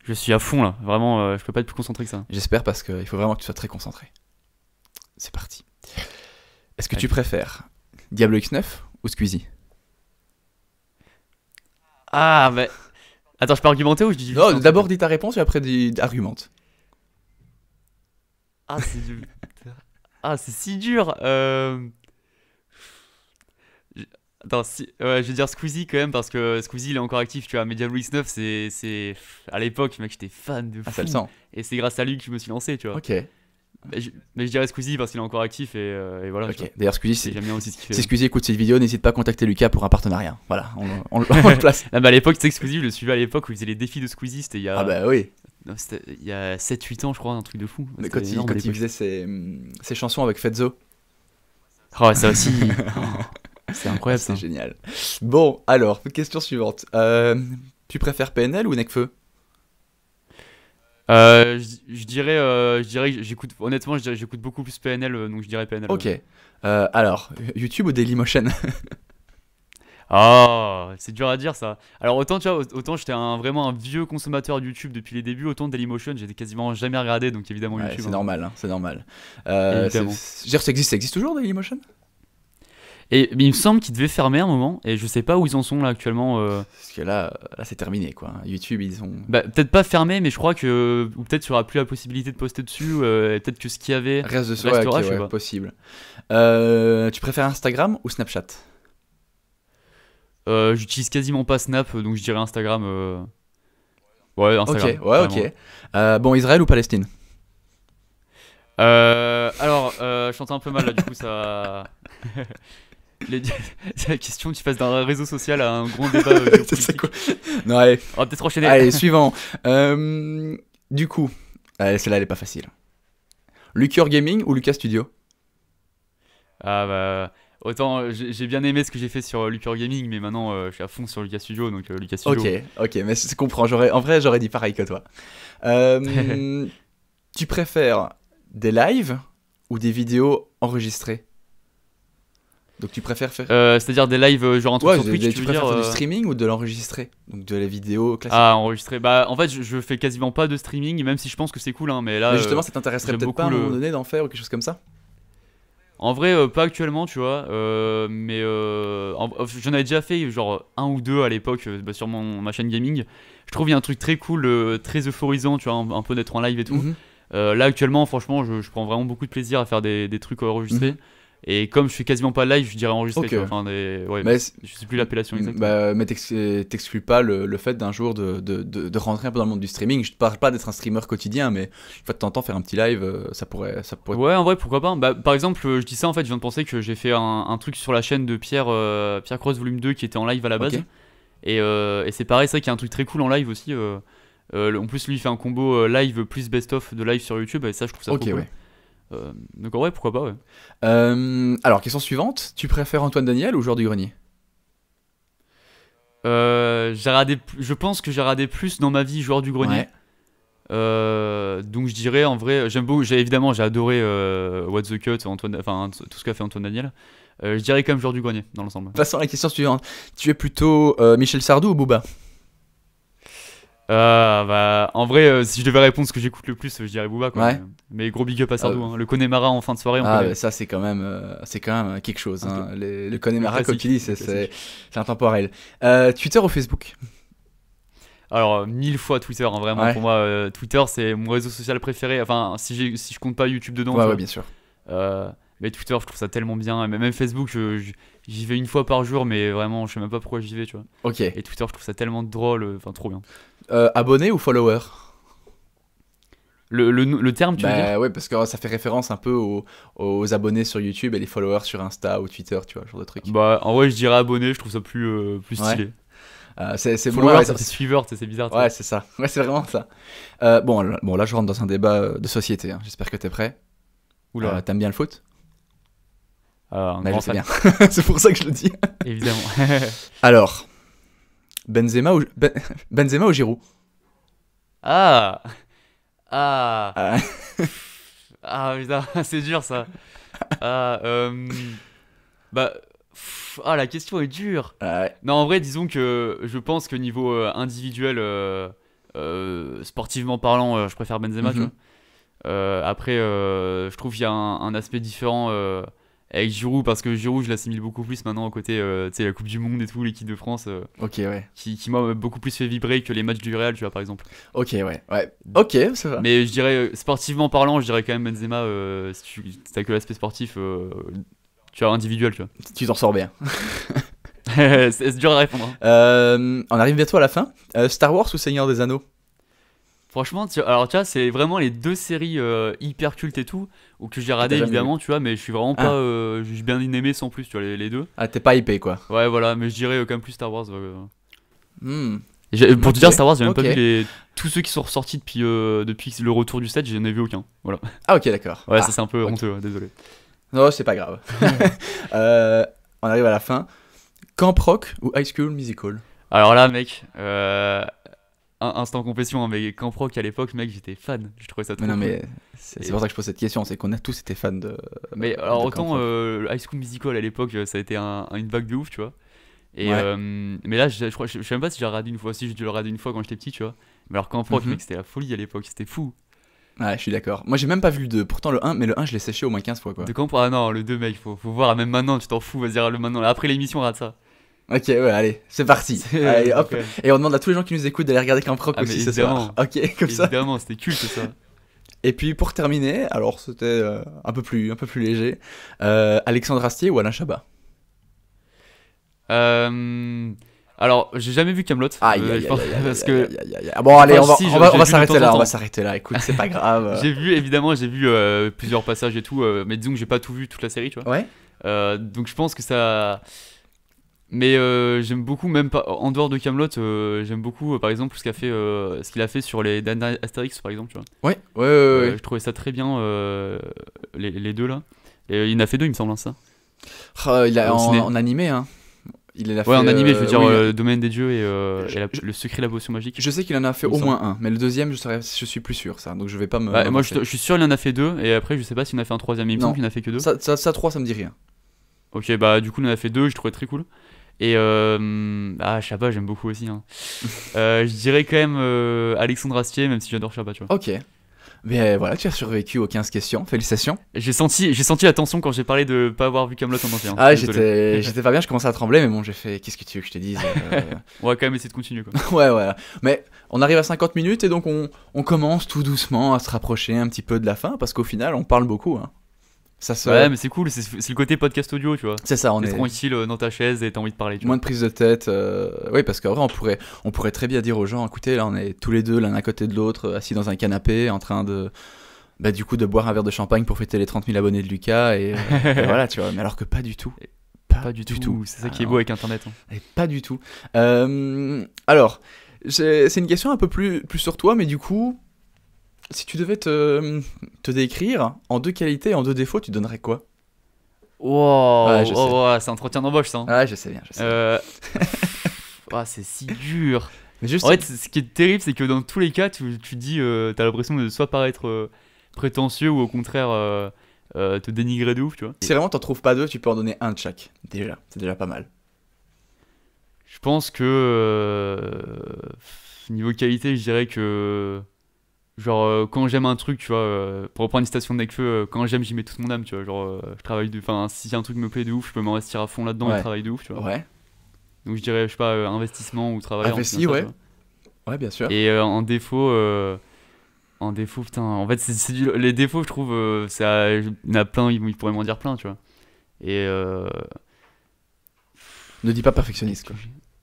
Je suis à fond là. Vraiment, euh, je peux pas être plus concentré que ça. J'espère parce qu'il faut vraiment que tu sois très concentré. C'est parti. Est-ce que tu préfères Diablo X9 ou Squeezie? Ah, mais. Attends, je peux argumenter ou je dis Non, d'abord dis ta réponse et après dis argumente. Ah, c'est du- Ah, si dur. Euh... Attends, si... ouais, je vais dire Squeezie quand même parce que Squeezie il est encore actif, tu vois. Mais Diablo X9, c'est. c'est- À l'époque, mec, j'étais fan de fou. Ah, ça le sent. Et c'est grâce à lui que je me suis lancé, tu vois. Ok. Mais, je... mais je dirais Squeezie parce qu'il est encore actif et, euh, et voilà. tu vois. Ok. D'ailleurs, Squeezie, si, bien aussi ce fait. si Squeezie écoute cette vidéo, n'hésite pas à contacter Lucas pour un partenariat. Voilà, on, on- on le place. Ah bah à l'époque, tu sais que Squeezie, je le suivais à l'époque où il faisait les défis de Squeezie, c'était il y a, Ah bah oui. Il y a 7-8 ans, je crois, un truc de fou. Mais quand il, quand faisait ses, hum, ses chansons avec Fezzo, Oh, ça aussi. C'est incroyable c'est génial. Bon, alors, question suivante. Euh, tu préfères PNL ou Necfeu Euh, je je dirais, euh, je dirais, j'écoute, honnêtement, j'écoute beaucoup plus PNL, donc je dirais PNL. Ok. alors, YouTube ou Dailymotion? Ah, c'est dur à dire ça. Alors autant tu vois, autant j'étais un, vraiment un vieux consommateur de YouTube depuis les débuts, autant Dailymotion j'étais quasiment jamais regardé, donc évidemment Ouais, YouTube. c'est hein. normal, hein, c'est normal. Euh, Évidemment. ça existe, ça existe toujours Dailymotion? Et mais il me semble qu'ils devaient fermer un moment, et je sais pas où ils en sont là actuellement. euh. Parce que là, là c'est terminé quoi. YouTube, ils ont. Bah, peut-être pas fermé, mais je crois que ou peut-être qu'il y aura plus la possibilité de poster dessus, euh, et peut-être que ce qu'il y avait. Reste de Restera, ok, je sais ouais, pas. possible. Euh, tu préfères Instagram ou Snapchat? Euh, J'utilise quasiment pas Snap, donc je dirais Instagram. euh. Ouais, Instagram. Ok, ouais, vraiment. ok. Euh, bon, Israël ou Palestine? Alors, je chante un peu mal là, du coup, ça. Les- C'est la question, tu passes d'un réseau social à un grand débat. C'est quoi. Non, allez, On va peut-être enchaîner. allez suivant. Du coup, celle-là, elle est pas facile. Lucure Gaming ou Lucas Studio? Ah bah. Autant euh, j'ai bien aimé ce que j'ai fait sur euh, Lucure Gaming, mais maintenant euh, je suis à fond sur Lucas Studio, donc euh, Lucas Studio. Ok, ok, mais je comprends. En vrai, j'aurais dit pareil que toi. Euh, tu préfères des lives ou des vidéos enregistrées? Donc tu préfères faire C'est-à-dire des lives, genre un truc Ouais, sur Twitch, des- tu préfères dire faire du streaming ou de l'enregistrer? Donc de la vidéo classique. Ah, enregistré. Bah, en fait, je, je fais quasiment pas de streaming, même si je pense que c'est cool, hein, mais là. mais justement, ça t'intéresserait peut-être pas à un moment donné d'en faire ou quelque chose comme ça? En vrai, euh, pas actuellement, tu vois, euh, mais euh, en- j'en avais déjà fait genre un ou deux à l'époque euh, bah, sur mon, ma chaîne gaming. Je trouve qu'il y a un truc très cool, très euphorisant, tu vois, un, un peu d'être en live et tout. Mhm. Là, actuellement, franchement, je, je prends vraiment beaucoup de plaisir à faire des, des trucs enregistrés. Mhm. Et comme je fais quasiment pas live, je dirais enregistré. Enfin, des, ouais, Mais je sais plus l'appellation exacte. Bah, mais t'ex- t'exclus pas le, le fait d'un jour de, de, de, de rentrer un peu dans le monde du streaming. Je te parle pas d'être un streamer quotidien, mais une fois de temps en temps faire un petit live, euh, ça pourrait, ça pourrait. Ouais, en vrai, pourquoi pas. Bah, par exemple, euh, je dis ça en fait, je viens de penser que j'ai fait un, un truc sur la chaîne de Pierre, euh, Pierre Cross Volume 2 qui était en live à la base. Et, euh, et c'est pareil, c'est vrai qu'il y a un truc très cool en live aussi. euh, en plus, lui, il fait un combo live plus best-of de live sur YouTube, et ça, je trouve ça trop cool. ouais. Euh, donc, en vrai, pourquoi pas, ouais. Euh, alors, question suivante. Tu préfères Antoine Daniel ou Joueur du Grenier? Euh, radé, je pense que j'ai radé plus dans ma vie joueur du grenier. Ouais. Euh, donc je dirais en vrai, j'aime beaucoup, j'ai évidemment j'ai adoré What the Cut, Antoine, enfin tout ce qu'a fait Antoine Daniel. Je dirais quand même joueur du grenier dans l'ensemble. Passons à la question suivante. Tu es plutôt Michel Sardou ou Booba? Ah bah en vrai, euh, si je devais répondre ce que j'écoute le plus, je dirais Booba quoi. Ouais. Mais, gros big up à Sardou, Euh, hein. le Connemara en fin de soirée. On Ah, bah, ça, c'est quand même, euh, c'est quand même quelque chose. Hein. Les- le Connemara, Le comme tu dis, c'est, le intemporel. Euh, Twitter ou Facebook? Alors euh, mille fois Twitter, hein, vraiment Ouais. pour moi, euh, Twitter c'est mon réseau social préféré. Enfin si, si je compte pas YouTube dedans. Ouais, ouais, bien sûr. Euh, mais Twitter, je trouve ça tellement bien. Même Facebook, je- je- j'y vais une fois par jour, mais vraiment, je sais même pas pourquoi j'y vais, tu vois. Ok. Et Twitter, je trouve ça tellement drôle, euh, enfin trop bien. Euh, abonné ou follower? Le, le, le terme, tu veux dire? Bah ouais, parce que ça fait référence un peu aux, aux abonnés sur YouTube et les followers sur Insta ou Twitter, tu vois, ce genre de truc. Bah, en vrai, je dirais abonné, je trouve ça plus, euh, plus Ouais. stylé. Euh, c'est, c'est Follower, ouais, ça ça- fait suiveur, c'est bizarre. Ouais, c'est ça. Ouais, c'est vraiment ça. Euh, bon, là, bon, là, je rentre dans un débat euh, de société. hein. J'espère que t'es prêt. Oula, Euh, t'aimes bien le foot? Un Bah, je sais bien. c'est pour ça que je le dis. évidemment. Alors, Benzema ou Ben- Benzema ou Giroud? Ah Ah Ah, Ah, putain, c'est dur ça. Ah, euh, Bah. pff, Ah, la question est dure. ouais. Non, en vrai, disons que je pense que niveau euh, individuel, euh, euh, sportivement parlant, je préfère Benzema, tu Mhm. vois. Après, je trouve qu'il y a un, un aspect différent avec Giroud, parce que Giroud, je l'assimile beaucoup plus maintenant au côté, euh, tu sais, la Coupe du Monde et tout, l'équipe de France, euh, Ok, ouais. qui, qui m'a beaucoup plus fait vibrer que les matchs du Real, tu vois, par exemple. Ok, ouais. Ouais. Ok, ça va. Mais je dirais, euh, sportivement parlant, je dirais quand même Benzema, euh, si tu t'as que l'aspect sportif, tu as individuel, tu vois. Tu t'en sors bien. c'est dur à répondre. hein. On arrive bientôt à la fin. Star Wars ou Seigneur des Anneaux? Franchement, tu- alors tu vois, c'est vraiment les deux séries euh, hyper cultes et tout, ou que j'ai radé jamais évidemment, tu vois, mais je suis vraiment Ah. pas. euh, j'ai bien aimé sans plus, tu vois, les, les deux. Ah, t'es pas hypé, quoi. Ouais, voilà, mais je dirais euh, quand même plus Star Wars. euh. Hmm. Pour te dire, Star Wars, j'ai même pas vu les... tous ceux qui sont ressortis depuis, depuis le retour du 7, j'en ai vu aucun. Voilà. Ah, ok, d'accord. Ouais, Ah, ça c'est un peu honteux, ouais, désolé. Non, c'est pas grave. On arrive à la fin. Camp Rock ou High School Musical? Alors là, mec, euh, un- instant confession, hein, mais Camp Rock à l'époque, mec, j'étais fan. Je trouvais ça trop Mais non, cool. mais c'est Et- pour ça que je pose cette question. C'est qu'on a tous été fans de. Mais alors Camp autant Rock. euh, High School Musical à l'époque, euh, ça a été un, un- une vague de ouf, tu vois. Et, Ouais. euh, mais là, je, je crois, je, je sais même pas si j'ai regardé une fois. Si j'ai dû le regarder une fois quand j'étais petit, tu vois. Mais alors qu'en prof, Mhm. mec, c'était la folie à l'époque, c'était fou. Ouais, je suis d'accord. Moi, j'ai même pas vu le 2. Pourtant, le 1, mais le 1, je l'ai séché au moins 15 fois, quoi. De quand Ah non, le 2, mec, faut, faut voir. Même maintenant, tu t'en fous, vas-y, le maintenant. Après l'émission, regarde ça. Ok, ouais, allez, c'est parti. Allez, hop. Ok. Et on demande à tous les gens qui nous écoutent d'aller regarder Camp Rock Ah, aussi ce soir. Ok, comme ça. Évidemment, c'était culte ça. Et puis pour terminer, alors c'était euh, un peu plus un peu plus léger, euh, Alexandre Astier ou Alain Chabat? Euh, alors, j'ai jamais vu Camelot. Parce que Bon, allez, Enfin, on va, si, on va, on va s'arrêter là, on va s'arrêter là. Écoute, c'est pas grave. j'ai vu évidemment, j'ai vu euh, plusieurs passages et tout, mais disons que j'ai pas tout vu toute la série, tu vois. Ouais. Donc je pense que ça. Mais euh, j'aime beaucoup, même pas en dehors de Camelot, j'aime beaucoup, euh, par exemple, ce qu'a fait, euh, ce qu'il a fait sur les derniers Astérix, par exemple, tu vois. Ouais, ouais, ouais, Euh, ouais. Je trouvais ça très bien, euh, les, les deux là. Et il en a fait deux, il me semble, hein, ça. Oh, il a en, en animé, hein. Il l'a Ouais, en fait, animé, je veux euh, dire, oui. euh, Domaine des dieux et, euh, Je- et la- je- le secret de la potion magique. Je sais qu'il en a fait au moins un, mais le deuxième, je, serais, je suis plus sûr, ça. Donc je vais pas me. Ouais, moi, je, suis sûr, il en a fait deux, et après, je sais pas s'il en a fait un troisième, il me semble qu'il en a fait que deux. Ça, ça, ça, 3, ça me dit rien. Ok, bah du coup, il en a fait deux, je trouvais très cool. Et euh, ah, Chabat, j'aime beaucoup aussi. hein. Euh, je dirais quand même euh, Alexandre Astier, même si j'adore Chabat, tu vois. Ok. Mais voilà, tu as survécu aux 15 questions. Félicitations. J'ai senti, j'ai senti la tension quand j'ai parlé de pas avoir vu Camelot en entier. hein. Ah, j'étais j'étais pas bien, je commençais à trembler, mais bon, j'ai fait. Qu'est-ce que tu veux que je te dise euh, On va quand même essayer de continuer quoi. Ouais, ouais. Mais on arrive à 50 minutes et donc on, on commence tout doucement à se rapprocher un petit peu de la fin parce qu'au final, on parle beaucoup. Hein. Ça se... Ouais, mais c'est cool, c'est le côté podcast audio, tu vois. C'est ça, on est tranquille euh, dans ta chaise et t'as envie de parler. Tu vois. moins de prise de tête. euh, Oui, parce qu'en vrai, on pourrait, on pourrait très bien dire aux gens écoutez, là, on est tous les deux l'un à côté de l'autre, assis dans un canapé, en train de. Bah, du coup, de boire un verre de champagne pour fêter les 30 000 abonnés de Lucas. Et, euh, et voilà, tu vois. Mais alors que pas du tout. Pas du tout. C'est ça qui est beau avec Internet. hein. Et pas du tout. Euh, alors, c'est une question un peu plus, plus sur toi, mais du coup, si tu devais te, te décrire en deux qualités et en deux défauts, tu donnerais quoi? Wow, Ouais, je oh, ouais, c'est un entretien d'embauche ça. hein. Ah, je sais bien, je sais. Euh... ah, c'est si dur. mais juste, En fait, ce qui est terrible, c'est que dans tous les cas, tu, tu dis, euh, t'as l'impression de soit paraître euh, prétentieux ou au contraire euh, te dénigrer de ouf, tu vois. si vraiment t'en trouves pas deux, tu peux en donner un de chaque. Déjà, c'est déjà pas mal. Je pense que niveau qualité, je dirais que genre euh, quand j'aime un truc, tu vois, euh, pour reprendre une station de Necfeu, euh, quand j'aime, j'y mets toute mon âme, tu vois. Genre, je travaille de, enfin, si un truc me plaît de ouf, je peux m'investir à fond là-dedans Ouais. et travailler de ouf, tu vois. Ouais, Donc je dirais, je sais pas, investissement ou travail. Investi, ouais. ouais, bien sûr. Et en défaut, en défaut, putain, en fait, c'est, du- les défauts, je trouve, ça, il y en a plein, ils, ils pourraient m'en dire plein, tu vois. Et. Ne dis pas perfectionniste, quoi.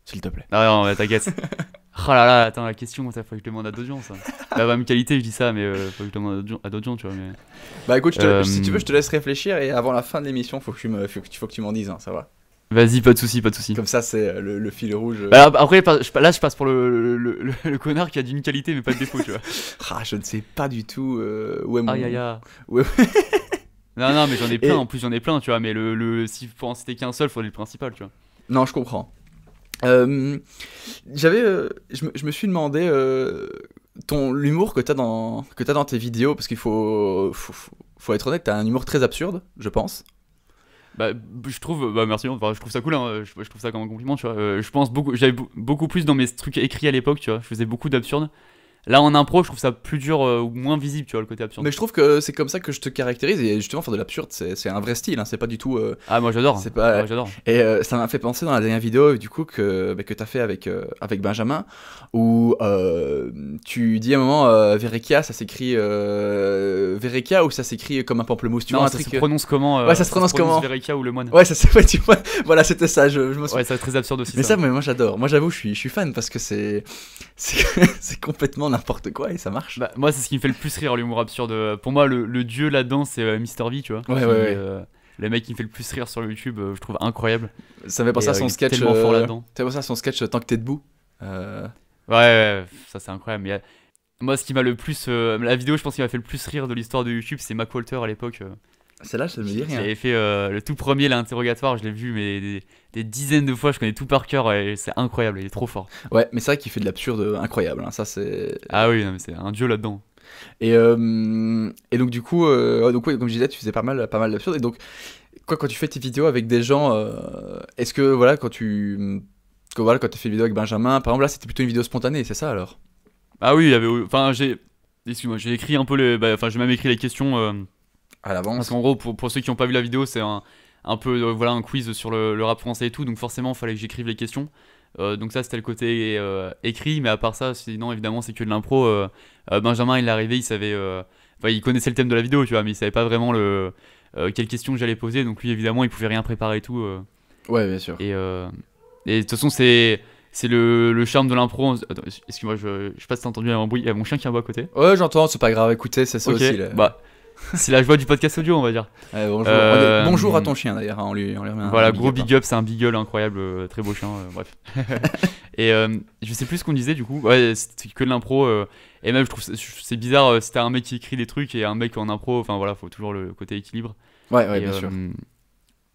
S'il te plaît. Ah non, ouais, t'inquiète. oh là là, attends, la question, ça faut que je demande à d'autres gens, ça. La même qualité, je dis ça, mais euh, faut que je demande à d'autres gens- tu vois. Mais... Bah écoute, je te- Euh, si tu veux, je te laisse réfléchir et avant la fin de l'émission, faut que tu me, faut que tu, faut que tu m'en dises, hein, ça va. Vas-y, pas de soucis, pas de soucis. Comme ça, c'est euh, le, le fil rouge. euh. Bah, après, là, je passe pour le, le, connard qui a d'une qualité, mais pas de défaut, tu vois. Ah, je ne sais pas du tout euh, où est mon. Aïe aïe non, non, mais j'en ai plein, Et- en plus, j'en ai plein, tu vois. Mais le, le, si pour en citer qu'un seul, faudrait le principal, tu vois. Non, je comprends. Euh, J'avais, euh, je, me, suis demandé euh, ton l'humour que t'as dans que t'as dans tes vidéos parce qu'il faut, faut faut- être honnête, t'as un humour très absurde, je pense. Bah, je trouve, bah merci, je trouve ça cool, hein, je, trouve ça comme un compliment, je pense beaucoup, j'avais beau- beaucoup plus dans mes trucs écrits à l'époque, tu vois. Je faisais beaucoup d'absurdes. Là, en impro, je trouve ça plus dur euh, ou moins visible, tu vois, le côté absurde. Mais je trouve que c'est comme ça que je te caractérise et justement faire de l'absurde, c'est un vrai style, hein, c'est pas du tout. euh, Ah, moi j'adore. C'est pas- j'adore. Et euh, ça m'a fait penser dans la dernière vidéo du coup que, bah, que tu as fait avec, avec Benjamin, où tu dis à un moment Verekia, ça s'écrit Verekia ou ça s'écrit comme un pamplemousse, tu non, vois un ça truc. se prononce comment Ouais, ça se prononce comment Verekia ou le moine. Ouais, ça c'est ouais, tu vois, voilà, c'était ça, je, je me souviens. Ouais, c'est très absurde aussi. mais ça. ça, mais moi j'adore. Moi j'avoue, je suis, je suis fan parce que c'est c'est complètement n'importe quoi et ça marche. Bah, moi, c'est ce qui me fait le plus rire, l'humour absurde. Pour moi, le, le dieu là-dedans, c'est euh, Mr. V, tu vois. Ouais, qui, ouais, ouais. euh, le mec qui me fait le plus rire sur YouTube, euh, je trouve incroyable. ça me fait penser à euh, son sketch. tellement fort euh, là-dedans. Ça fait penser à son sketch Tant que t'es debout. Euh, Ouais, ouais, ça c'est incroyable. Mais, euh, moi, ce qui m'a le plus. euh, la vidéo, je pense, qui m'a fait le plus rire de l'histoire de YouTube, c'est Mac Walter à l'époque. Euh. Celle-là, ça me dit rien. J'avais fait euh, le tout premier, l'interrogatoire, je l'ai vu, mais des, des dizaines de fois, je connais tout par cœur et c'est incroyable, il est trop fort. Ouais, mais c'est vrai qu'il fait de l'absurde incroyable. hein, Ça c'est. Ah oui, non, mais c'est un dieu là-dedans. Et, euh, et donc du coup, euh, donc ouais, comme je disais, tu faisais pas mal, pas mal d'absurdes. Et donc, quoi, quand tu fais tes vidéos avec des gens, euh, est-ce que voilà, quand tu, que, voilà, quand tu fait une vidéo avec Benjamin, par exemple, là, c'était plutôt une vidéo spontanée, c'est ça alors? Ah oui, il y avait. Enfin, j'ai. Excuse-moi, j'ai écrit un peu les. bah, Enfin, j'ai même écrit les questions. À Parce l'avance. qu'en gros, pour, pour ceux qui n'ont pas vu la vidéo, c'est un, un peu euh, voilà, un quiz sur le, le rap français et tout. Donc forcément, il fallait que j'écrive les questions. Euh, donc ça, c'était le côté euh, écrit. Mais à part ça, sinon, évidemment, c'est que de l'impro. Benjamin, il est arrivé, il savait... Enfin, il connaissait le thème de la vidéo, tu vois, mais il savait pas vraiment le, quelles questions j'allais poser. Donc lui, évidemment, il pouvait rien préparer et tout. Ouais, bien sûr. et, et de toute façon, c'est... C'est le, le charme de l'impro. Excuse-moi, je, je sais pas si t'as entendu, un bruit, il y a mon chien qui aboie à côté. Ouais, j'entends, c'est pas grave, écoutez, c'est ça Ok, aussi. là. bah, c'est la joie du podcast audio, on va dire. Ouais, bonjour. Euh, bonjour à ton chien d'ailleurs, hein, on lui, on lui remet un Voilà, big gros up, hein. big up, c'est un beagle incroyable, euh, très beau chien, euh, bref. et euh, je sais plus ce qu'on disait du coup, ouais, c'était que de l'impro, et même je trouve c'est- c'est bizarre, euh, c'était un mec qui écrit des trucs et un mec en impro, enfin voilà, faut toujours le côté équilibre. Ouais, ouais, et, bien sûr.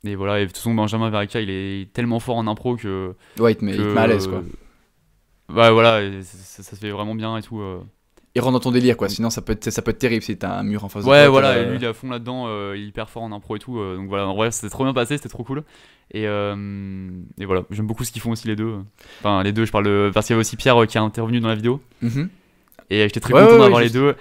Et voilà, et de toute façon, Benjamin Verica, il est tellement fort en impro que. Ouais, il te met, à l'aise quoi. Ouais, voilà, ça se fait vraiment bien et tout. Il rentre dans ton délire quoi, sinon ça peut être, ça peut être terrible si t'as un mur en face de Ouais, toi. voilà, t'as- et lui il est à fond là-dedans, euh, il est hyper fort en impro et tout. euh, donc voilà, en vrai, c'était trop bien passé, c'était trop cool. Et, euh, et voilà, j'aime beaucoup ce qu'ils font aussi les deux. Enfin, les deux, je parle de. Parce qu'il y avait aussi Pierre qui est intervenu dans la vidéo. Mhm. Et j'étais très Ouais, content ouais, d'avoir ouais, les deux.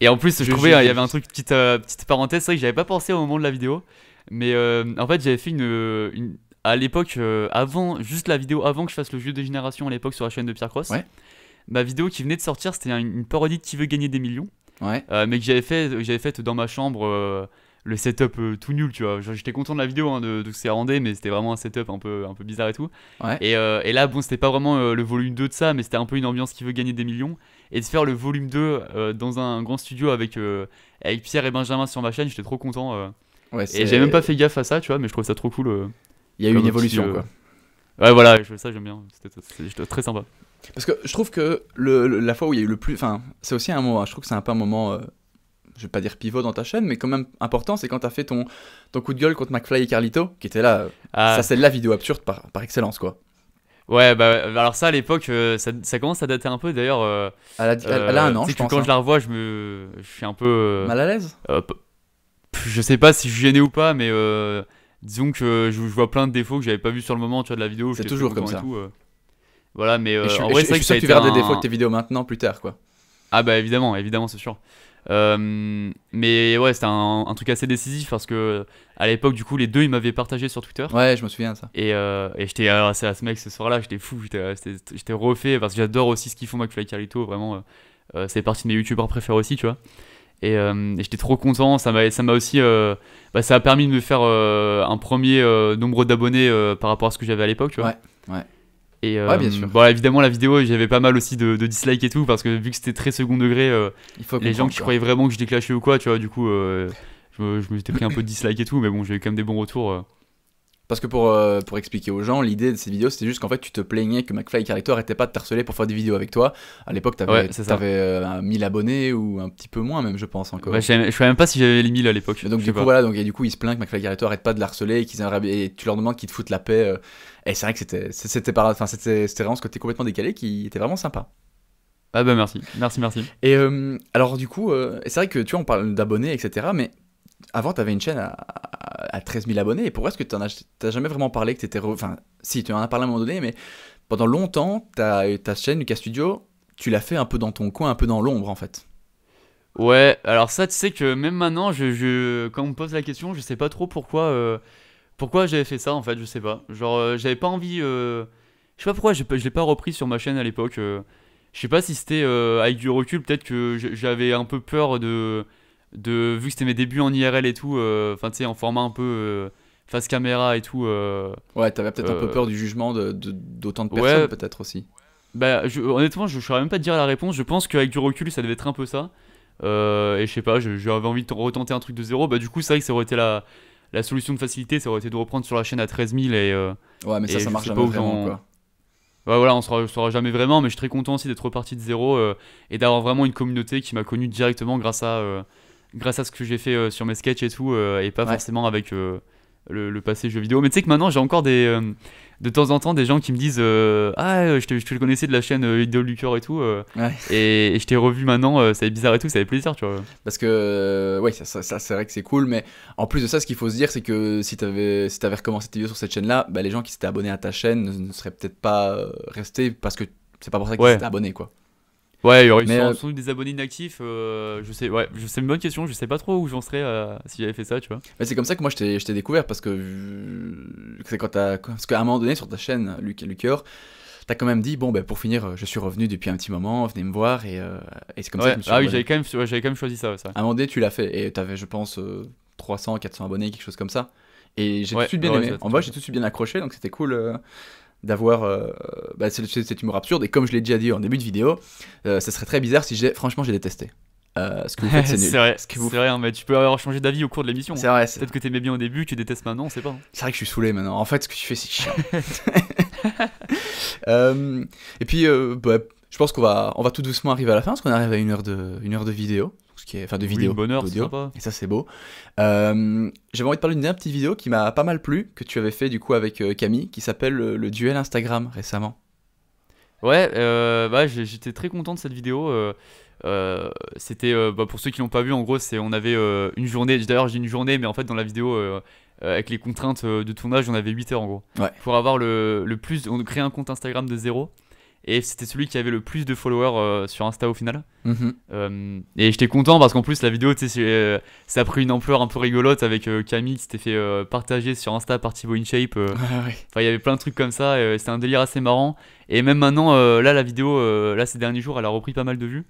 Et en plus, je Je- trouvais, euh, il y avait un truc, petite, petite parenthèse, c'est vrai que j'avais pas pensé au moment de la vidéo. Mais en fait, j'avais fait une. une- à l'époque, euh, avant, juste la vidéo avant que je fasse le jeu de génération à l'époque sur la chaîne de Pierre Cross. Ouais. Ma vidéo qui venait de sortir, c'était une, parodie de Qui veut gagner des millions. Ouais. Euh, mais que j'avais fait, que j'avais fait dans ma chambre. euh, le setup euh, tout nul, tu vois. J'étais content de la vidéo, hein, de, de ce que c'est rendu, mais c'était vraiment un setup un peu, un peu bizarre et tout. Ouais. Et, et là, bon, c'était pas vraiment le volume 2 de ça, mais c'était un peu une ambiance qui veut gagner des millions. Et de faire le volume 2 euh, dans un grand studio avec, avec Pierre et Benjamin sur ma chaîne, j'étais trop content. Ouais, Et j'avais même pas fait gaffe à ça, tu vois, mais je trouvais ça trop cool. Il y a eu une petit, évolution quoi. Ouais, voilà, je, ça j'aime bien. C'était très sympa. Parce que je trouve que le, le- la fois où il y a eu le plus. Enfin, c'est aussi un moment. hein, Je trouve que c'est un peu un moment. euh, je vais pas dire pivot dans ta chaîne, mais quand même important, c'est quand t'as fait ton, ton coup de gueule contre McFly et Carlito, qui était là. euh, Ah, Ça, c'est la vidéo absurde par, par excellence, quoi. ouais, bah alors ça à l'époque, euh, ça, ça commence à dater un peu d'ailleurs. euh, Elle a, elle a un euh, an, tu je pense. Quand hein. je la revois, je me. Je suis un peu. euh, Mal à l'aise? Euh, je sais pas si je suis gêné ou pas, mais euh, disons que je, je vois plein de défauts que j'avais pas vu sur le moment, tu vois, de la vidéo. C'est toujours comme et tout, euh. Voilà, mais euh, je, suis- en vrai, c'est que ça tu verras des un- défauts de tes vidéos maintenant, plus tard, quoi. Ah bah évidemment, évidemment, c'est sûr. Euh, mais ouais, c'était un, un truc assez décisif parce que à l'époque, du coup, les deux, ils m'avaient partagé sur Twitter. Ouais, je me souviens de ça. Et, euh, et j'étais c'est à ce mec ce soir-là, j'étais fou, j'étais euh, j'étais refait parce que j'adore aussi ce qu'ils font McFly Carlito, vraiment, euh, c'est partie de mes youtubeurs préférés aussi, tu vois. Et, et j'étais trop content, ça m'a ça m'a aussi, bah, ça a permis de me faire un premier nombre d'abonnés par rapport à ce que j'avais à l'époque, tu vois. Ouais, ouais. Et euh, Ouais, bien sûr. bon, évidemment, la vidéo, j'avais pas mal aussi de, de dislikes et tout parce que vu que c'était très second degré, euh, Il faut les gens qui quoi. croyaient vraiment que je déclachais ou quoi, tu vois, du coup, euh, je me, je me suis pris un peu de dislike et tout, mais bon, j'ai eu quand même des bons retours. Parce que pour, euh, pour expliquer aux gens, l'idée de ces vidéos, c'était juste qu'en fait, tu te plaignais que McFly et Carlito arrêtaient pas de t'harceler pour faire des vidéos avec toi. À l'époque, t'avais Ouais, t'avais, euh, un 1000 abonnés ou un petit peu moins, même, je pense encore. Je je savais même pas si j'avais les 1000 à l'époque. Donc du coup pas. voilà donc et du coup il se plaint que McFly et arrête pas de le harceler et qu'ils et tu leur demandes qu'ils te foutent la paix euh, et c'est vrai que c'était vraiment ce côté complètement décalé qui était vraiment sympa. Ah bah merci, merci, merci. Et euh, alors du coup euh, c'est vrai que tu vois on parle d'abonnés etc mais avant t'avais une chaîne à, à, à 13 000 abonnés et pourquoi est-ce que t'en as t'as jamais vraiment parlé que enfin si tu en as parlé à un moment donné mais pendant longtemps ta chaîne Lucas Studio tu l'as fait un peu dans ton coin un peu dans l'ombre en fait. Ouais, alors ça, tu sais que même maintenant, je, je, quand on me pose la question, je sais pas trop pourquoi, euh, pourquoi j'avais fait ça en fait, je sais pas. Genre, euh, j'avais pas envie. euh, je sais pas pourquoi pas- je l'ai pas repris sur ma chaîne à l'époque. euh, je sais pas si c'était avec du recul, peut-être que j'avais un peu peur de. De vu que c'était mes débuts en IRL et tout, euh, enfin tu sais, en format un peu euh, face caméra et tout. euh, Ouais t'avais peut-être un peu peur du jugement de de- d'autant de ouais. personnes peut-être aussi. Bah, je- honnêtement, je ne saurais même pas te dire la réponse. Je pense qu'avec du recul, ça devait être un peu ça. Euh, et je sais pas, je- j'avais envie de retenter un truc de zéro. Bah, du coup, c'est vrai que ça aurait été la, la solution de facilité. Ça aurait été de reprendre sur la chaîne à 13 000. Et euh, Ouais mais ça ça je marche jamais pas vraiment quoi. bah, voilà, on saura, saura jamais vraiment. Mais je suis très content aussi d'être reparti de zéro euh, et d'avoir vraiment une communauté qui m'a connu directement grâce à, grâce à ce que j'ai fait euh, sur mes sketchs et tout. euh, et pas Ouais. forcément avec, euh, le, le passé jeu vidéo. Mais tu sais que maintenant, j'ai encore des. de temps en temps, des gens qui me disent Ah, je te, je te connaissais de la chaîne cœur et tout. Ouais. et, et je t'ai revu maintenant, ça fait bizarre et tout, ça fait plaisir, tu vois. Parce que, ouais, ça, ça, ça, c'est vrai que c'est cool, mais en plus de ça, ce qu'il faut se dire, c'est que si t'avais si avais recommencé tes vidéos sur cette chaîne-là, bah, les gens qui s'étaient abonnés à ta chaîne ne, ne seraient peut-être pas restés parce que c'est pas pour ça qu'ils Ouais. s'étaient abonnés, quoi. Ouais, il y aurait Mais, sans, euh, sans doute des abonnés inactifs. euh, je sais, ouais, je- c'est une bonne question. Je sais pas trop où j'en serais euh, si j'avais fait ça, tu vois. Mais c'est comme ça que moi je t'ai je t'ai découvert parce que euh, c'est quand t'as parce qu'à un moment donné sur ta chaîne Luc Lucior, t'as quand même dit bon ben pour finir euh, je suis revenu depuis un petit moment venez me voir et, euh, et c'est comme ça que je me suis ah oui, j'avais quand même, ouais, j'avais quand même choisi ça. à un moment donné tu l'as fait et t'avais je pense euh, 300 400 abonnés quelque chose comme ça et j'ai Ouais, tout de suite bien aimé en vrai j'ai tout de suite bien accroché donc c'était cool euh, d'avoir euh, bah, cet humour absurde et comme je l'ai déjà dit en début de vidéo euh, ça serait très bizarre si j'ai franchement j'ai détesté Euh, ce que vous faites c'est nul c'est vrai, Ce vous- c'est vrai, hein, mais tu peux avoir changé d'avis au cours de l'émission. c'est vrai c'est Peut-être que t'aimais bien au début, tu détestes maintenant, on sait pas. hein. C'est vrai que je suis saoulé maintenant. En fait, ce que tu fais, c'est chiant. Euh, et puis, bah, je pense qu'on va, on va tout doucement arriver à la fin, parce qu'on arrive à une heure de, une heure de vidéo, ce qui est, enfin de vidéo, d'audio. sympa. Et ça, c'est beau. Euh, J'avais envie de parler d'une dernière petite vidéo qui m'a pas mal plu, que tu avais fait du coup avec euh, Camille, qui s'appelle le, le duel Instagram récemment. Ouais, euh, bah, j'étais très content de cette vidéo. euh, euh, C'était, euh, bah, pour ceux qui l'ont pas vu, en gros, c'est on avait euh, une journée. D'ailleurs, j'ai une journée, mais en fait, dans la vidéo, euh, euh, avec les contraintes euh, de tournage, on avait 8 heures en gros. Ouais. Pour avoir le, le plus, on crée un compte Instagram de zéro. Et c'était celui qui avait le plus de followers euh, sur Insta au final. Mhm. Euh, et j'étais content parce qu'en plus la vidéo, euh, ça a pris une ampleur un peu rigolote avec Camille qui s'était fait partager sur Insta par Thibaut InShape. Ouais. Enfin, il y avait plein de trucs comme ça. C'était un délire assez marrant. Et même maintenant, là, la vidéo, là, ces derniers jours, elle a repris pas mal de vues.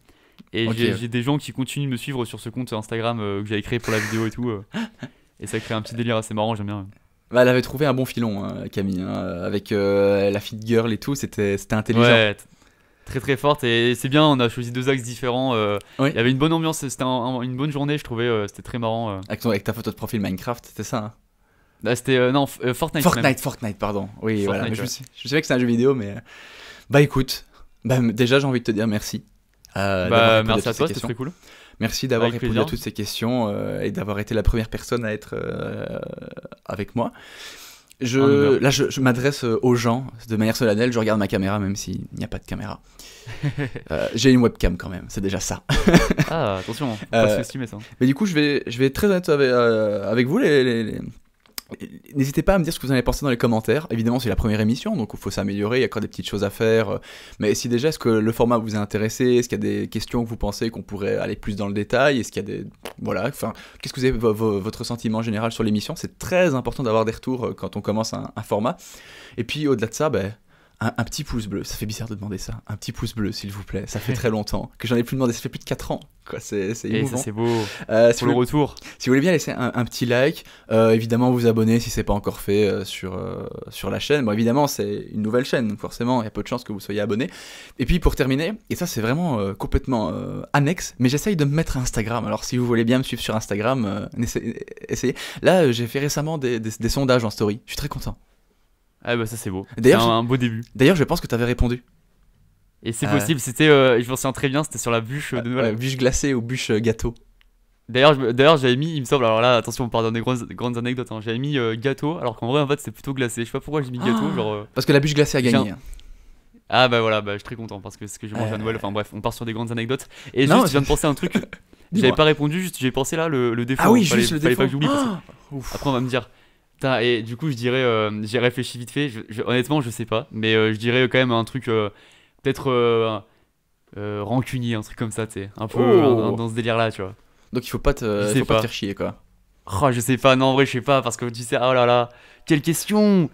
Et j'ai des gens qui continuent de me suivre sur ce compte Instagram que j'avais créé pour la vidéo et tout. et ça crée un petit délire assez marrant, j'aime bien. Bah, elle avait trouvé un bon filon, hein, Camille, hein, avec euh, la fit girl et tout, c'était c'était intelligent. Ouais, très très forte. Et c'est bien, on a choisi deux axes différents. euh, Il y avait une bonne ambiance, c'était un- un- une bonne journée, je trouvais. euh, c'était très marrant. euh. Avec, ton- avec ta photo de profil Minecraft, c'était ça. hein? Là, c'était. euh, non, F- euh, Fortnite. même. Fortnite, Fortnite, pardon. Oui, Fortnite, voilà. mais je, ouais. savais que c'était un jeu vidéo, mais. euh, Bah écoute, bah, déjà j'ai envie de te dire merci. euh, Bah, merci à toi, c'était très cool. Merci d'avoir répondu plaisir. à toutes ces questions euh, et d'avoir été la première personne à être euh, avec moi. Je, là, je, je m'adresse euh, aux gens de manière solennelle. Je regarde ma caméra, même s'il n'y a pas de caméra. Euh, j'ai une webcam quand même, c'est déjà ça. Ah, attention, faut Euh, pas sous-estimer ça. Mais du coup, je vais, je vais être très honnête avec, avec vous. Les, les- les- N'hésitez pas à me dire ce que vous en avez pensé dans les commentaires. Évidemment, c'est la première émission, donc il faut s'améliorer. Il y a encore des petites choses à faire. Mais si déjà, est-ce que le format vous a intéressé? Est-ce qu'il y a des questions que vous pensez qu'on pourrait aller plus dans le détail? Est-ce qu'il y a des. Voilà, enfin, qu'est-ce que vous avez vo- vo- votre sentiment général sur l'émission? C'est très important d'avoir des retours euh, quand on commence un format. Et puis, au-delà de ça, ben. Un, un petit pouce bleu, ça fait bizarre de demander ça. Un petit pouce bleu, s'il vous plaît. Ça fait très longtemps que j'en ai plus demandé. Ça fait plus de 4 ans. C'est émouvant. c'est beau. Euh, si Pour vous le retour. si vous voulez bien laisser un, un petit like, euh, évidemment vous abonner si c'est pas encore fait euh, sur, euh, sur la chaîne. Bon évidemment c'est une nouvelle chaîne, donc forcément il y a peu de chances que vous soyez abonné. Et puis pour terminer, et ça c'est vraiment complètement annexe, mais j'essaye de me mettre à Instagram. Alors si vous voulez bien me suivre sur Instagram, essa- essayez. Là j'ai fait récemment des, des- des sondages en story, je suis très content. Ah bah ça c'est beau. D'ailleurs, un, un beau début. D'ailleurs je pense que tu avais répondu. Et c'est Ah. possible, c'était, euh, je m'en souviens très bien, c'était sur la bûche de Noël. Ouais, bûche glacée ou bûche euh, gâteau. D'ailleurs, me- j'avais mis, il me semble, alors là, attention, on part dans des grandes, grandes anecdotes, hein, j'avais mis euh, gâteau, alors qu'en vrai, en fait, c'était plutôt glacé. Je sais pas pourquoi j'ai mis gâteau, Ah. genre. euh, Parce que la bûche glacée a gagné. Ah bah voilà, bah, je suis très content parce que c'est ce que je mange Euh. à Noël. Enfin bref, on part sur des grandes anecdotes. Et Non, juste, je viens de penser à un truc. J'avais pas répondu, juste j'ai pensé là le, le défaut. Ah oui, fallait, juste le fallait défaut. pas que j'oublie parce que Ah Ouf. après on va me dire. Putain, et du coup, je dirais, euh, j'ai réfléchi vite fait. Je- je- honnêtement, je sais pas, mais euh, je dirais quand même un truc euh, peut-être rancunier, un truc comme ça, tu sais, un peu Oh. dans, dans ce délire là, tu vois. Donc il faut pas te, Je faut pas pas. te faire chier quoi. Oh, je sais pas, non, en vrai, je sais pas, parce que tu sais, oh là là, quelle question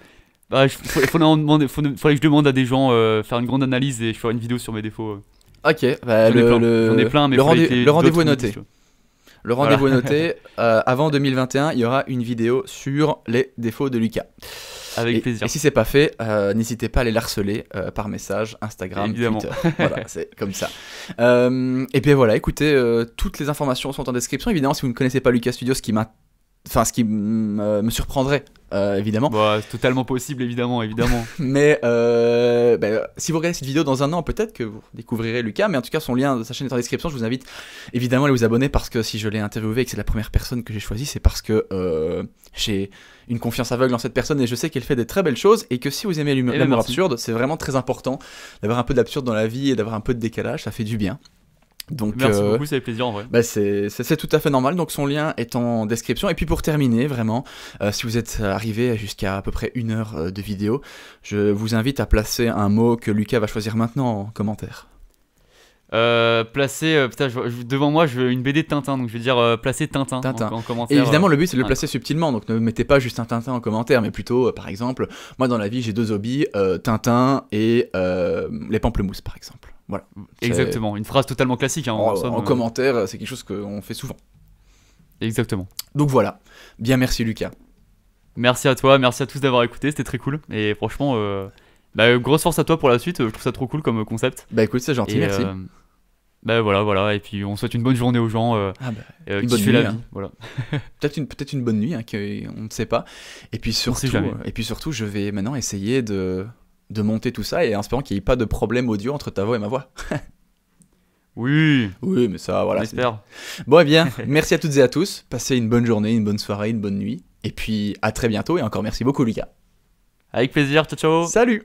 bah, il faut, faudrait, demander- que je demande à des gens faire une grande analyse et je ferai une vidéo sur mes défauts. Ok, bah, J'en ai le, plein, le- j'en ai plein, mais le, rendez-vous est noté. Le rendez-vous est noté. Euh, avant 2021, il y aura une vidéo sur les défauts de Lucas. Avec et, plaisir. Et si c'est pas fait, euh, n'hésitez pas à les harceler euh, par message, Instagram, Évidemment. Twitter. voilà, c'est comme ça. Et puis voilà, écoutez, toutes les informations sont en description. Évidemment, si vous ne connaissez pas Lucas Studio, ce qui m'in- enfin ce qui euh, me surprendrait euh, évidemment. Bah, c'est totalement possible, évidemment, évidemment. Mais euh, bah, si vous regardez cette vidéo dans un an, peut-être que vous découvrirez Lucas. Mais en tout cas, son lien de sa chaîne est en description. Je vous invite évidemment à aller vous abonner parce que si je l'ai interviewé et que c'est la première personne que j'ai choisie, c'est parce que euh, j'ai une confiance aveugle en cette personne et je sais qu'elle fait des très belles choses. Et que si vous aimez l'humour Eh ben, l'humour absurde, c'est vraiment très important d'avoir un peu d'absurde dans la vie et d'avoir un peu de décalage. Ça fait du bien. Donc, Merci euh, beaucoup, ça fait plaisir en vrai. bah c'est tout à fait normal, donc son lien est en description. Et puis pour terminer, vraiment, euh, si vous êtes arrivé jusqu'à à peu près une heure euh, de vidéo, je vous invite à placer un mot que Lucas va choisir maintenant en commentaire. Euh, placer, putain, je- je- devant moi, je veux une BD de Tintin, donc je vais dire placer Tintin, Tintin. En, en Et commentaire. évidemment, le but c'est de le placer subtilement, donc ne mettez pas juste un Tintin en commentaire, mais plutôt, par exemple, moi dans la vie j'ai deux hobbies, Tintin et les pamplemousses par exemple. Voilà. Exactement, une phrase totalement classique. Hein, En, en somme, en euh, commentaire, c'est quelque chose qu'on fait souvent. Exactement. Donc voilà. Bien merci Lucas. Merci à toi, merci à tous d'avoir écouté, c'était très cool. Et franchement, euh, bah, grosse force à toi pour la suite, je trouve ça trop cool comme concept. Bah écoute, c'est gentil, Et, merci. euh, bah voilà, voilà, et puis on souhaite une bonne journée aux gens, euh, Ah bah, euh, Une bonne fait la nuit, vie. hein. Voilà. peut-être une peut-être une bonne nuit hein, que on ne sait pas et puis surtout et puis surtout je vais maintenant essayer de de monter tout ça et en espérant qu'il n'y ait pas de problème audio entre ta voix et ma voix. Oui, oui mais ça voilà on c'est- espère. bon eh bien merci à toutes et à tous. Passez une bonne journée une bonne soirée une bonne nuit. Et puis à très bientôt et encore merci beaucoup Lucas. Avec plaisir, ciao ciao. Salut